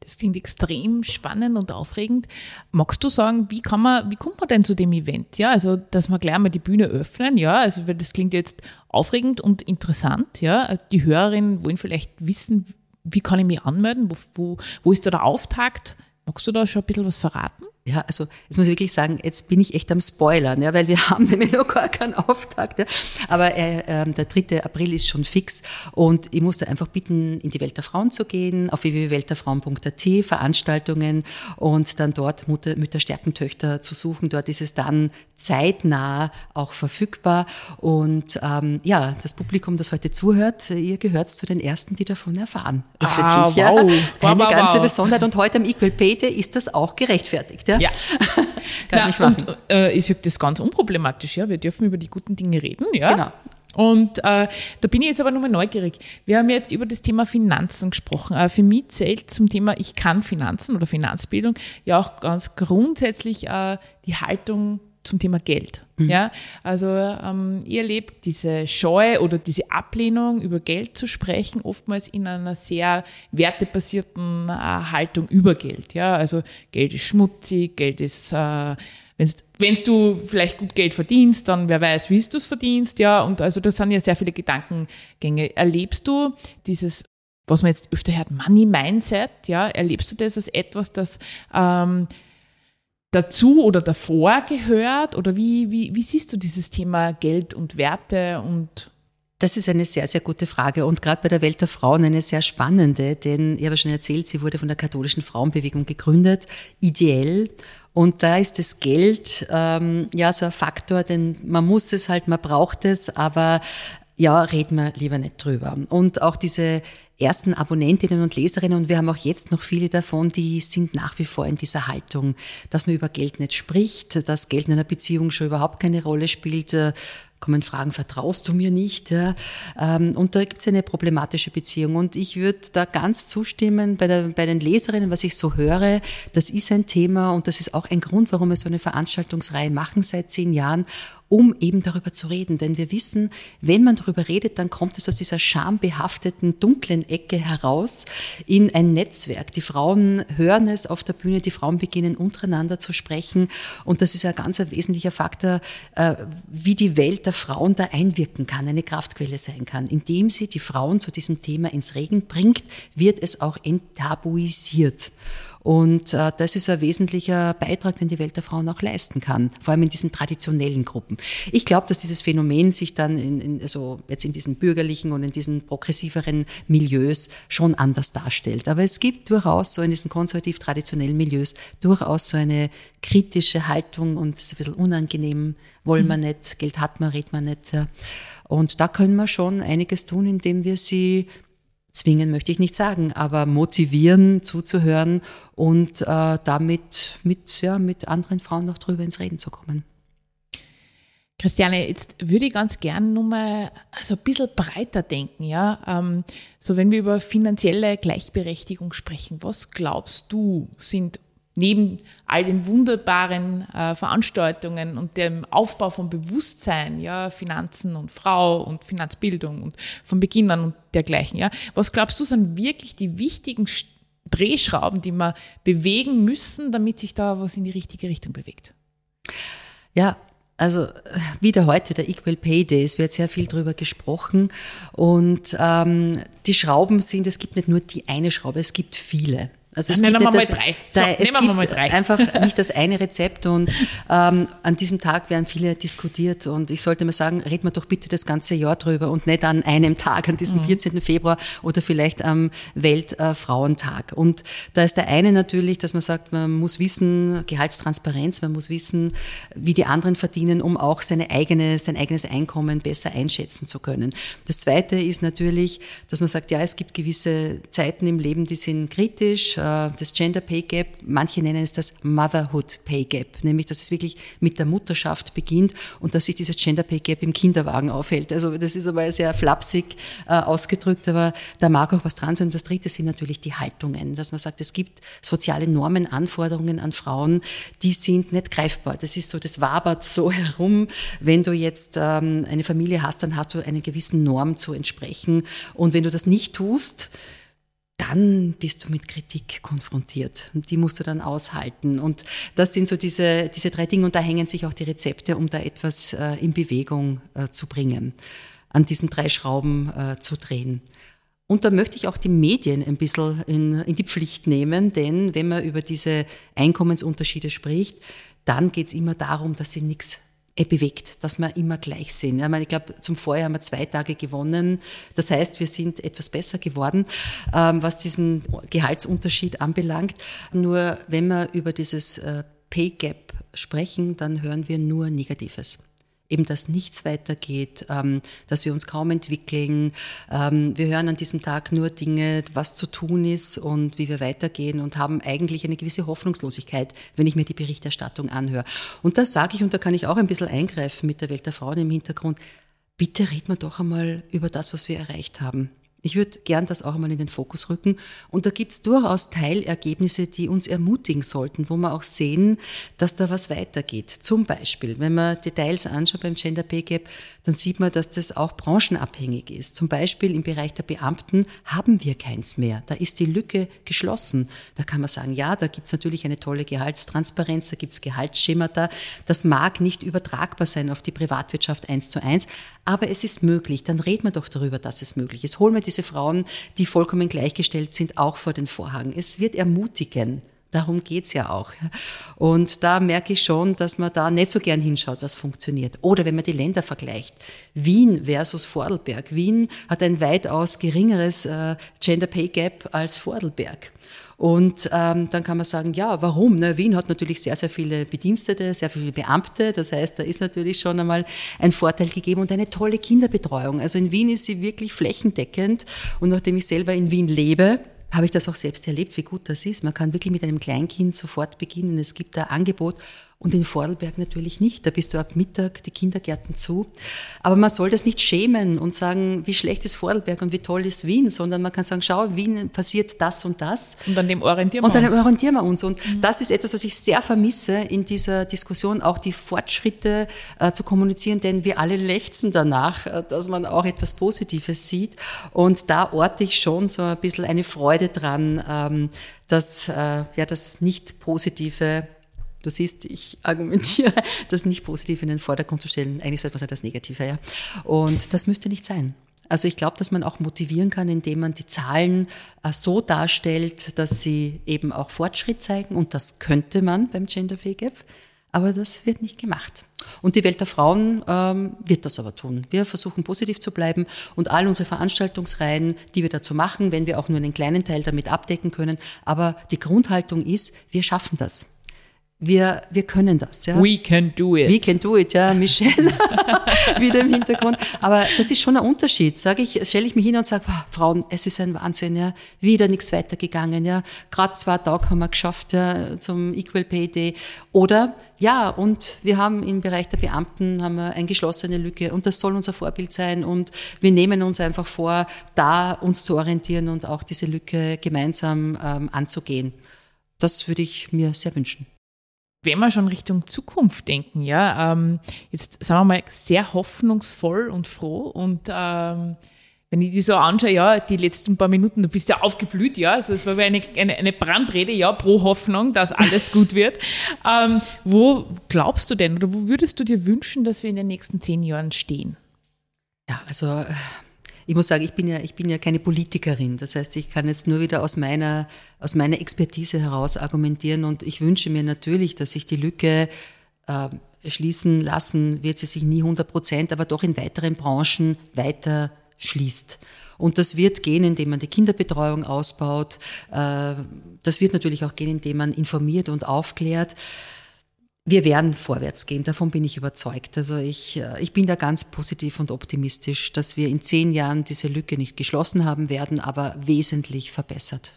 Das klingt extrem spannend und aufregend. Magst du sagen, wie kann man, wie kommt man denn zu dem Event? Ja, also, dass wir gleich mal die Bühne öffnen, ja, also, das klingt jetzt aufregend und interessant, ja. Die Hörerinnen wollen vielleicht wissen, wie kann ich mich anmelden? Wo, wo, wo ist da der Auftakt? Magst du da schon ein bisschen was verraten? Ja, also jetzt muss ich wirklich sagen, jetzt bin ich echt am Spoilern, ja, weil wir haben nämlich noch gar keinen Auftakt. Ja. Aber äh, äh, der 3. April ist schon fix und ich musste einfach bitten, in die Welt der Frauen zu gehen, auf www.weltderfrauen.at, Veranstaltungen und dann dort Mutter, Mütter stärken Töchter zu suchen. Dort ist es dann zeitnah auch verfügbar. Und ähm, ja, das Publikum, das heute zuhört, ihr gehört zu den Ersten, die davon erfahren. Ah, wow. Ja. Eine wow, ganze wow. Besonderheit. Und heute am Equal Pay Day ist das auch gerechtfertigt. Ja, ja. Kann ich machen. Und, äh, ich sage das ganz unproblematisch. Ja, wir dürfen über die guten Dinge reden. Ja. Genau. Und äh, da bin ich jetzt aber nochmal neugierig. Wir haben jetzt über das Thema Finanzen gesprochen. Äh, für mich zählt zum Thema Ich kann Finanzen oder Finanzbildung ja auch ganz grundsätzlich äh, die Haltung zum Thema Geld. Mhm. Ja, also ähm, ihr erlebt diese Scheu oder diese Ablehnung, über Geld zu sprechen, oftmals in einer sehr wertebasierten äh, Haltung über Geld. Ja, also Geld ist schmutzig, Geld ist äh, wenn du vielleicht gut Geld verdienst, dann wer weiß, wie du es verdienst, ja. Und also da sind ja sehr viele Gedankengänge. Erlebst du dieses, was man jetzt öfter hört, Money Mindset, ja? Erlebst du das als etwas, das ähm, dazu oder davor gehört? Oder wie, wie, wie siehst du dieses Thema Geld und Werte und Das ist eine sehr, sehr gute Frage und gerade bei der Welt der Frauen eine sehr spannende, denn ich habe schon erzählt, sie wurde von der katholischen Frauenbewegung gegründet, ideell. Und da ist das Geld ähm, ja so ein Faktor, denn man muss es halt, man braucht es, aber ja, reden wir lieber nicht drüber. Und auch diese ersten Abonnentinnen und Leserinnen, und wir haben auch jetzt noch viele davon, die sind nach wie vor in dieser Haltung, dass man über Geld nicht spricht, dass Geld in einer Beziehung schon überhaupt keine Rolle spielt kommen Fragen, vertraust du mir nicht? Ja? Ähm, und da gibt es eine problematische Beziehung. Und ich würde da ganz zustimmen bei, der, bei den Leserinnen, was ich so höre, das ist ein Thema und das ist auch ein Grund, warum wir so eine Veranstaltungsreihe machen seit zehn Jahren um eben darüber zu reden. Denn wir wissen, wenn man darüber redet, dann kommt es aus dieser schambehafteten, dunklen Ecke heraus in ein Netzwerk. Die Frauen hören es auf der Bühne, die Frauen beginnen untereinander zu sprechen. Und das ist ein ganz wesentlicher Faktor, äh, wie die Welt der Frauen da einwirken kann, eine Kraftquelle sein kann. Indem sie die Frauen zu diesem Thema ins Regen bringt, wird es auch enttabuisiert. Und äh, das ist ein wesentlicher Beitrag, den die Welt der Frauen auch leisten kann, vor allem in diesen traditionellen Gruppen. Ich glaube, dass dieses Phänomen sich dann in, in, also jetzt in diesen bürgerlichen und in diesen progressiveren Milieus schon anders darstellt. Aber es gibt durchaus so in diesen konservativ-traditionellen Milieus durchaus so eine kritische Haltung und es ist ein bisschen unangenehm, wollen wir mhm. nicht, Geld hat man, redet man nicht. Und da können wir schon einiges tun, indem wir sie zwingen möchte ich nicht sagen, aber motivieren, zuzuhören und äh, damit mit, ja, mit anderen Frauen noch drüber ins Reden zu kommen. Christiane, jetzt würde ich ganz gerne nochmal so ein bisschen breiter denken, ja. Ähm, so wenn wir über finanzielle Gleichberechtigung sprechen, was glaubst du, sind neben all den wunderbaren äh, Veranstaltungen und dem Aufbau von Bewusstsein, ja, Finanzen und Frau und Finanzbildung und von Beginn an und dergleichen, ja, was glaubst du sind wirklich die wichtigen Drehschrauben, die wir bewegen müssen, damit sich da was in die richtige Richtung bewegt? Ja, also wieder heute, der Equal Pay Day, es wird sehr viel darüber gesprochen und ähm, die Schrauben sind, es gibt nicht nur die eine Schraube, es gibt viele. Also es nehmen wir mal das, drei. Da, so, es nehmen wir mal drei. einfach nicht das eine Rezept und ähm, an diesem Tag werden viele diskutiert und ich sollte mal sagen, reden wir doch bitte das ganze Jahr drüber und nicht an einem Tag, an diesem mhm. 14. Februar oder vielleicht am Weltfrauentag. und da ist der eine natürlich, dass man sagt, man muss wissen, Gehaltstransparenz, man muss wissen, wie die anderen verdienen, um auch seine eigene, sein eigenes Einkommen besser einschätzen zu können. Das zweite ist natürlich, dass man sagt, ja, es gibt gewisse Zeiten im Leben, die sind kritisch, das Gender Pay Gap, manche nennen es das Motherhood Pay Gap, nämlich dass es wirklich mit der Mutterschaft beginnt und dass sich dieses Gender Pay Gap im Kinderwagen aufhält. Also das ist aber sehr flapsig äh, ausgedrückt, aber da mag auch was dran sein. Und das Dritte sind natürlich die Haltungen, dass man sagt, es gibt soziale Normen, Anforderungen an Frauen, die sind nicht greifbar. Das ist so, das wabert so herum. Wenn du jetzt ähm, eine Familie hast, dann hast du einer gewissen Norm zu entsprechen. Und wenn du das nicht tust, dann bist du mit Kritik konfrontiert. Und die musst du dann aushalten. Und das sind so diese, diese drei Dinge. Und da hängen sich auch die Rezepte, um da etwas äh, in Bewegung äh, zu bringen, an diesen drei Schrauben äh, zu drehen. Und da möchte ich auch die Medien ein bisschen in, in die Pflicht nehmen, denn wenn man über diese Einkommensunterschiede spricht, dann geht es immer darum, dass sie nichts bewegt, dass wir immer gleich sind. Ich, glaube, zum Vorjahr haben wir zwei Tage gewonnen. Das heißt, wir sind etwas besser geworden, ähm, was diesen Gehaltsunterschied anbelangt. Nur wenn wir über dieses äh, Pay Gap sprechen, dann hören wir nur Negatives eben, dass nichts weitergeht, ähm, dass wir uns kaum entwickeln. Ähm, wir hören an diesem Tag nur Dinge, was zu tun ist und wie wir weitergehen und haben eigentlich eine gewisse Hoffnungslosigkeit, wenn ich mir die Berichterstattung anhöre. Und das sage ich, und da kann ich auch ein bisschen eingreifen mit der Welt der Frauen im Hintergrund, bitte reden wir doch einmal über das, was wir erreicht haben. Ich würde gern das auch einmal in den Fokus rücken. Und da gibt es durchaus Teilergebnisse, die uns ermutigen sollten, wo wir auch sehen, dass da was weitergeht. Zum Beispiel, wenn man Details anschaut beim Gender Pay Gap, dann sieht man, dass das auch branchenabhängig ist. Zum Beispiel im Bereich der Beamten haben wir keins mehr. Da ist die Lücke geschlossen. Da kann man sagen, ja, da gibt es natürlich eine tolle Gehaltstransparenz, da gibt es Gehaltsschemata. Das mag nicht übertragbar sein auf die Privatwirtschaft eins zu eins, aber es ist möglich. Dann reden wir doch darüber, dass es möglich ist. Holen wir diese Frauen, die vollkommen gleichgestellt sind, auch vor den Vorhang. Es wird ermutigen Darum geht's ja auch. Und da merke ich schon, dass man da nicht so gern hinschaut, was funktioniert. Oder wenn man die Länder vergleicht. Wien versus Vordelberg. Wien hat ein weitaus geringeres äh, Gender Pay Gap als Vordelberg. Und ähm, dann kann man sagen, ja, warum? Ne? Wien hat natürlich sehr, sehr viele Bedienstete, sehr viele Beamte. Das heißt, da ist natürlich schon einmal ein Vorteil gegeben und eine tolle Kinderbetreuung. Also in Wien ist sie wirklich flächendeckend. Und nachdem ich selber in Wien lebe, habe ich das auch selbst erlebt, wie gut das ist. Man kann wirklich mit einem Kleinkind sofort beginnen. Es gibt da Angebot und in Vordelberg natürlich nicht. Da bist du ab Mittag die Kindergärten zu. Aber man soll das nicht schämen und sagen, wie schlecht ist Vordelberg und wie toll ist Wien, sondern man kann sagen, schau, Wien passiert das und das. Und an dem orientieren wir uns. Und dann orientieren wir uns. Und mhm. das ist etwas, was ich sehr vermisse in dieser Diskussion, auch die Fortschritte äh, zu kommunizieren, denn wir alle lechzen danach, äh, dass man auch etwas Positives sieht. Und da orte ich schon so ein bisschen eine Freude dran, ähm, dass äh, ja das nicht Positive Du siehst, ich argumentiere, das nicht positiv in den Vordergrund zu stellen. Eigentlich sollte man sagen, das Negative, ja. Und das müsste nicht sein. Also ich glaube, dass man auch motivieren kann, indem man die Zahlen äh, so darstellt, dass sie eben auch Fortschritt zeigen. Und das könnte man beim Gender Pay Gap. Aber das wird nicht gemacht. Und die Welt der Frauen ähm, wird das aber tun. Wir versuchen positiv zu bleiben und all unsere Veranstaltungsreihen, die wir dazu machen, wenn wir auch nur einen kleinen Teil damit abdecken können. Aber die Grundhaltung ist, wir schaffen das wir, wir können das. Ja. We can do it. We can do it, ja, Michelle wieder im Hintergrund. Aber das ist schon ein Unterschied. Sage ich, stelle ich mich hin und sage, wow, Frauen, es ist ein Wahnsinn, ja, wieder nichts weitergegangen, ja. Gerade zwei Tage haben wir geschafft ja, zum Equal Pay Day. Oder ja, und wir haben im Bereich der Beamten haben wir eine geschlossene Lücke und das soll unser Vorbild sein und wir nehmen uns einfach vor, da uns zu orientieren und auch diese Lücke gemeinsam ähm, anzugehen. Das würde ich mir sehr wünschen wenn wir schon Richtung Zukunft denken, ja, ähm, jetzt sagen wir mal sehr hoffnungsvoll und froh und ähm, wenn ich die so anschaue, ja, die letzten paar Minuten, du bist ja aufgeblüht, ja, also es war wie eine, eine, eine Brandrede, ja, pro Hoffnung, dass alles gut wird. Ähm, wo glaubst du denn oder wo würdest du dir wünschen, dass wir in den nächsten zehn Jahren stehen? Ja, also ich muss sagen, ich bin ja, ich bin ja keine Politikerin. Das heißt, ich kann jetzt nur wieder aus meiner, aus meiner Expertise heraus argumentieren und ich wünsche mir natürlich, dass sich die Lücke äh, schließen lassen, wird sie sich nie 100 Prozent, aber doch in weiteren Branchen weiter schließt. Und das wird gehen, indem man die Kinderbetreuung ausbaut. Äh, das wird natürlich auch gehen, indem man informiert und aufklärt wir werden vorwärts gehen, davon bin ich überzeugt. Also ich, äh, ich bin da ganz positiv und optimistisch, dass wir in zehn Jahren diese Lücke nicht geschlossen haben werden, aber wesentlich verbessert.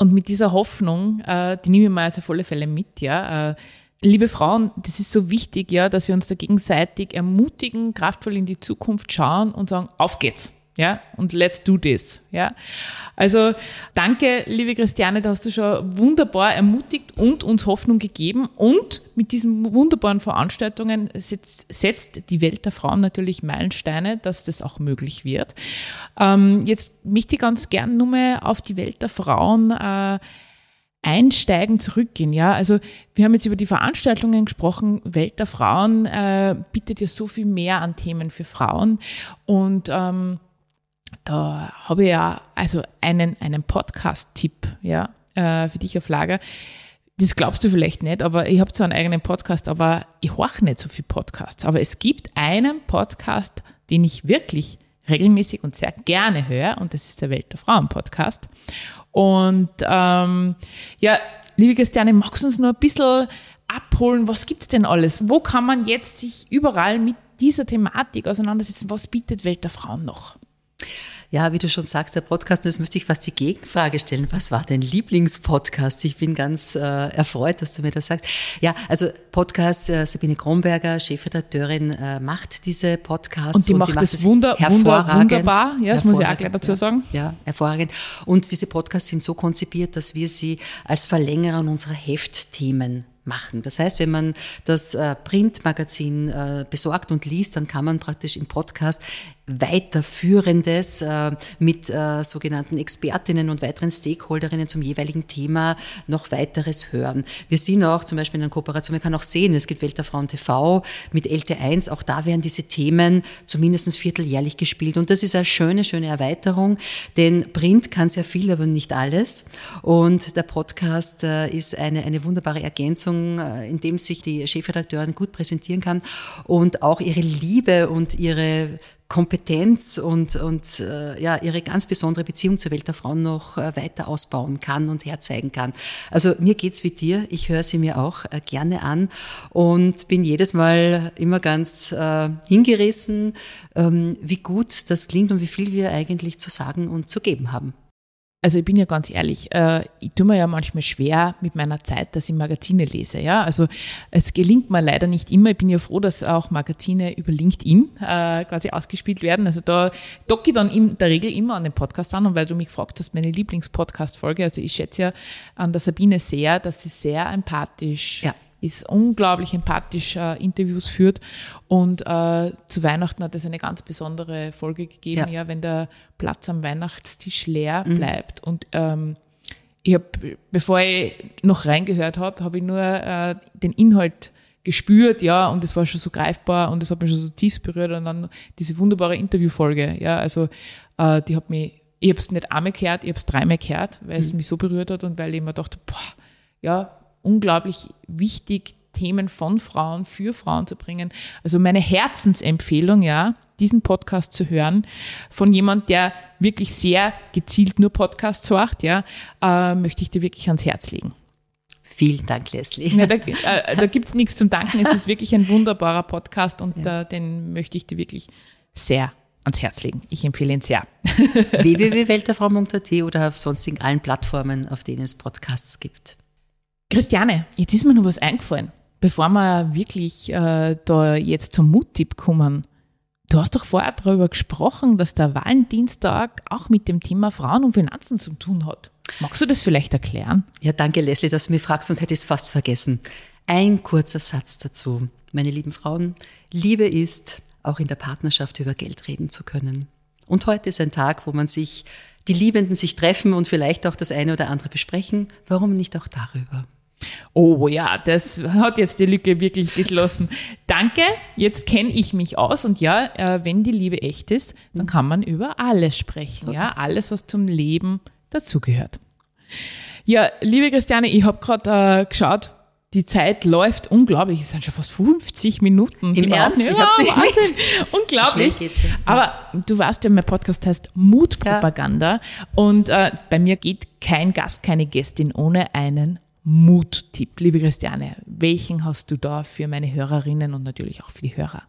Und mit dieser Hoffnung, äh, die nehme ich mal also auf alle Fälle mit, ja. Äh, liebe Frauen, das ist so wichtig, ja, dass wir uns da gegenseitig ermutigen, kraftvoll in die Zukunft schauen und sagen, auf geht's. Ja, und let's do this. Ja, also danke, liebe Christiane, da hast du schon wunderbar ermutigt und uns Hoffnung gegeben. Und mit diesen wunderbaren Veranstaltungen setzt, setzt die Welt der Frauen natürlich Meilensteine, dass das auch möglich wird. Ähm, jetzt möchte ich ganz gern nur mal auf die Welt der Frauen äh, einsteigen, zurückgehen. Ja, also wir haben jetzt über die Veranstaltungen gesprochen. Welt der Frauen äh, bietet ja so viel mehr an Themen für Frauen und ähm, da habe ich ja also einen, einen Podcast-Tipp ja, äh, für dich auf Lager. Das glaubst du vielleicht nicht, aber ich habe zwar einen eigenen Podcast, aber ich horche nicht so viel Podcasts. Aber es gibt einen Podcast, den ich wirklich regelmäßig und sehr gerne höre, und das ist der Welt der Frauen Podcast. Und ähm, ja, liebe Christiane, magst du uns nur ein bisschen abholen, was gibt's denn alles? Wo kann man jetzt sich überall mit dieser Thematik auseinandersetzen? Was bietet Welt der Frauen noch? Ja, wie du schon sagst, der Podcast, das müsste ich fast die Gegenfrage stellen. Was war dein Lieblingspodcast? Ich bin ganz äh, erfreut, dass du mir das sagst. Ja, also Podcast, äh, Sabine Kronberger, Chefredakteurin, äh, macht diese Podcasts. Und die und macht, die macht das wunder, wunder, wunderbar. Ja, das muss ich auch gleich dazu sagen. Ja, hervorragend. Und diese Podcasts sind so konzipiert, dass wir sie als Verlängerung unserer Heftthemen machen. Das heißt, wenn man das äh, Printmagazin äh, besorgt und liest, dann kann man praktisch im Podcast weiterführendes äh, mit äh, sogenannten Expertinnen und weiteren Stakeholderinnen zum jeweiligen Thema noch weiteres hören. Wir sind auch zum Beispiel in einer Kooperation, man kann auch sehen, es gibt Welt der Frauen TV mit LT1, auch da werden diese Themen zumindest vierteljährlich gespielt. Und das ist eine schöne, schöne Erweiterung, denn Print kann sehr viel, aber nicht alles. Und der Podcast äh, ist eine, eine wunderbare Ergänzung, äh, in dem sich die Chefredakteurin gut präsentieren kann. Und auch ihre Liebe und ihre Kompetenz und, und äh, ja, ihre ganz besondere Beziehung zur Welt der Frauen noch äh, weiter ausbauen kann und herzeigen kann. Also mir geht's wie dir, ich höre sie mir auch äh, gerne an und bin jedes Mal immer ganz äh, hingerissen, ähm, wie gut das klingt und wie viel wir eigentlich zu sagen und zu geben haben. Also ich bin ja ganz ehrlich, äh, ich tue mir ja manchmal schwer mit meiner Zeit, dass ich Magazine lese. Ja, also es gelingt mir leider nicht immer. Ich bin ja froh, dass auch Magazine über LinkedIn äh, quasi ausgespielt werden. Also da docke ich dann in der Regel immer an den Podcast an und weil du mich gefragt hast, meine Lieblingspodcast-Folge. Also ich schätze ja an der Sabine sehr, dass sie sehr empathisch ja ist unglaublich empathisch äh, Interviews führt. Und äh, zu Weihnachten hat es eine ganz besondere Folge gegeben, ja, ja wenn der Platz am Weihnachtstisch leer mhm. bleibt. Und ähm, ich habe, bevor ich noch reingehört habe, habe ich nur äh, den Inhalt gespürt, ja, und es war schon so greifbar und es hat mich schon so tief berührt und dann diese wunderbare Interviewfolge, ja, also äh, die hat mich, ich habe es nicht einmal gehört, ich habe es dreimal gehört, weil es mhm. mich so berührt hat und weil ich mir dachte, boah, ja, unglaublich wichtig, Themen von Frauen für Frauen zu bringen. Also meine Herzensempfehlung, ja, diesen Podcast zu hören von jemand, der wirklich sehr gezielt nur Podcasts macht, ja, äh, möchte ich dir wirklich ans Herz legen. Vielen Dank, Leslie. Ja, da äh, da gibt es nichts zum Danken. Es ist wirklich ein wunderbarer Podcast und ja. äh, den möchte ich dir wirklich sehr ans Herz legen. Ich empfehle ihn sehr. www.welterfrau.at oder auf sonstigen allen Plattformen, auf denen es Podcasts gibt. Christiane, jetzt ist mir noch was eingefallen, bevor wir wirklich äh, da jetzt zum Muttipp kommen. Du hast doch vorher darüber gesprochen, dass der Valentinstag auch mit dem Thema Frauen und Finanzen zu tun hat. Magst du das vielleicht erklären? Ja, danke Leslie, dass du mich fragst, sonst hätte es fast vergessen. Ein kurzer Satz dazu. Meine lieben Frauen, Liebe ist, auch in der Partnerschaft über Geld reden zu können. Und heute ist ein Tag, wo man sich, die Liebenden sich treffen und vielleicht auch das eine oder andere besprechen. Warum nicht auch darüber? Oh ja, das hat jetzt die Lücke wirklich geschlossen. Danke, jetzt kenne ich mich aus und ja, äh, wenn die Liebe echt ist, dann kann man über alles sprechen, so ja, alles, was zum Leben dazugehört. Ja, liebe Christiane, ich habe gerade äh, geschaut, die Zeit läuft unglaublich. Es sind schon fast 50 Minuten. Im Ernst? Ich hab's nicht Wahnsinn. Unglaublich. So Aber du weißt ja, mein Podcast heißt Mutpropaganda. Ja. Und äh, bei mir geht kein Gast, keine Gästin ohne einen Muttipp. Liebe Christiane, welchen hast du da für meine Hörerinnen und natürlich auch für die Hörer?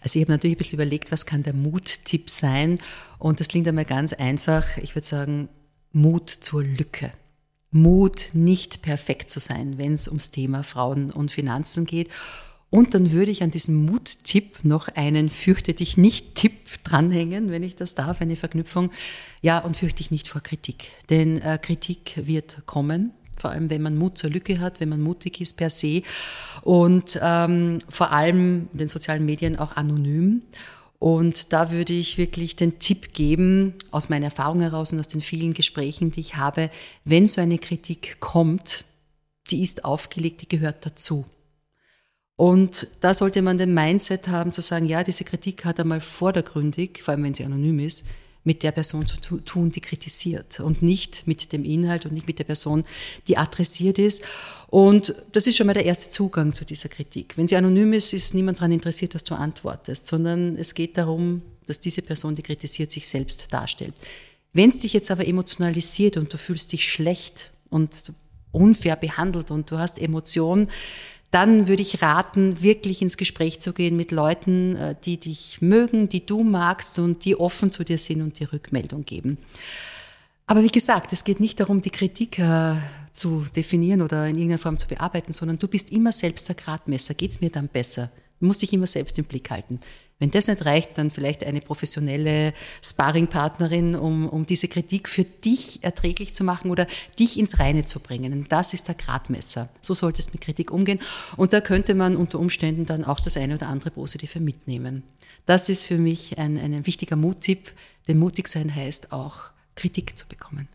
Also ich habe natürlich ein bisschen überlegt, was kann der Muttipp sein? Und das klingt einmal ganz einfach. Ich würde sagen, Mut zur Lücke. Mut, nicht perfekt zu sein, wenn es ums Thema Frauen und Finanzen geht. Und dann würde ich an diesem Mut-Tipp noch einen Fürchte dich nicht Tipp dranhängen, wenn ich das darf, eine Verknüpfung. Ja, und fürchte dich nicht vor Kritik. Denn äh, Kritik wird kommen vor allem wenn man Mut zur Lücke hat, wenn man mutig ist per se und ähm, vor allem in den sozialen Medien auch anonym. Und da würde ich wirklich den Tipp geben, aus meiner Erfahrung heraus und aus den vielen Gesprächen, die ich habe, wenn so eine Kritik kommt, die ist aufgelegt, die gehört dazu. Und da sollte man den Mindset haben zu sagen, ja, diese Kritik hat einmal vordergründig, vor allem wenn sie anonym ist, mit der Person zu tun, die kritisiert und nicht mit dem Inhalt und nicht mit der Person, die adressiert ist. Und das ist schon mal der erste Zugang zu dieser Kritik. Wenn sie anonym ist, ist niemand daran interessiert, dass du antwortest, sondern es geht darum, dass diese Person, die kritisiert, sich selbst darstellt. Wenn es dich jetzt aber emotionalisiert und du fühlst dich schlecht und unfair behandelt und du hast Emotionen, dann würde ich raten, wirklich ins Gespräch zu gehen mit Leuten, äh, die dich mögen, die du magst und die offen zu dir sind und dir Rückmeldung geben. Aber wie gesagt, es geht nicht darum, die Kritik äh, zu definieren oder in irgendeiner Form zu bearbeiten, sondern du bist immer selbst der Gradmesser. Geht es mir dann besser? Du musst dich immer selbst im Blick halten. Wenn das nicht reicht, dann vielleicht eine professionelle Sparringpartnerin, um, um diese Kritik für dich erträglich zu machen oder dich ins Reine zu bringen. Und das ist der Gradmesser. So sollte es mit Kritik umgehen. Und da könnte man unter Umständen dann auch das eine oder andere Positive mitnehmen. Das ist für mich ein, ein wichtiger Muttipp, denn mutig sein heißt auch Kritik zu bekommen.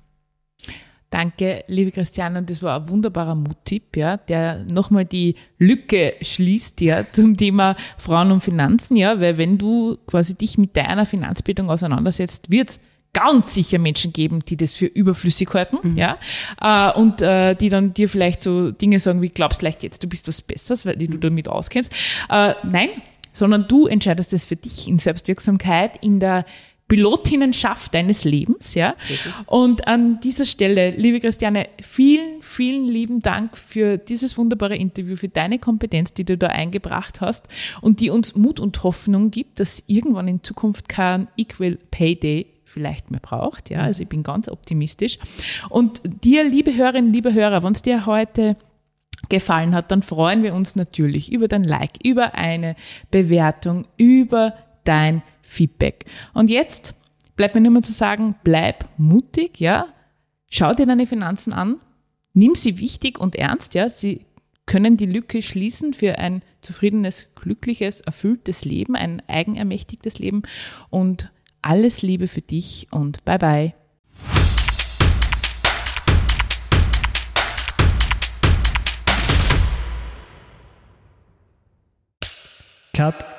Danke, liebe Christiane, und das war ein wunderbarer Muttipp, ja, der nochmal die Lücke schließt, ja, zum Thema Frauen und Finanzen, ja, weil wenn du quasi dich mit deiner Finanzbildung auseinandersetzt, wird's ganz sicher Menschen geben, die das für überflüssig halten, mhm. ja, äh, und äh, die dann dir vielleicht so Dinge sagen wie, glaubst vielleicht jetzt, du bist was Besseres, weil die du damit auskennst. Äh, nein, sondern du entscheidest das für dich in Selbstwirksamkeit, in der Pilotinnenschaft deines Lebens, ja. Und an dieser Stelle, liebe Christiane, vielen, vielen lieben Dank für dieses wunderbare Interview, für deine Kompetenz, die du da eingebracht hast und die uns Mut und Hoffnung gibt, dass irgendwann in Zukunft kein Equal Pay Day vielleicht mehr braucht, ja. Also ich bin ganz optimistisch. Und dir, liebe Hörerinnen, liebe Hörer, wenn es dir heute gefallen hat, dann freuen wir uns natürlich über dein Like, über eine Bewertung, über dein Feedback. Und jetzt bleibt mir nur mehr zu sagen, bleib mutig, ja. Schau dir deine Finanzen an, nimm sie wichtig und ernst, ja. Sie können die Lücke schließen für ein zufriedenes, glückliches, erfülltes Leben, ein eigenermächtigtes Leben und alles Liebe für dich und bye bye. Cut.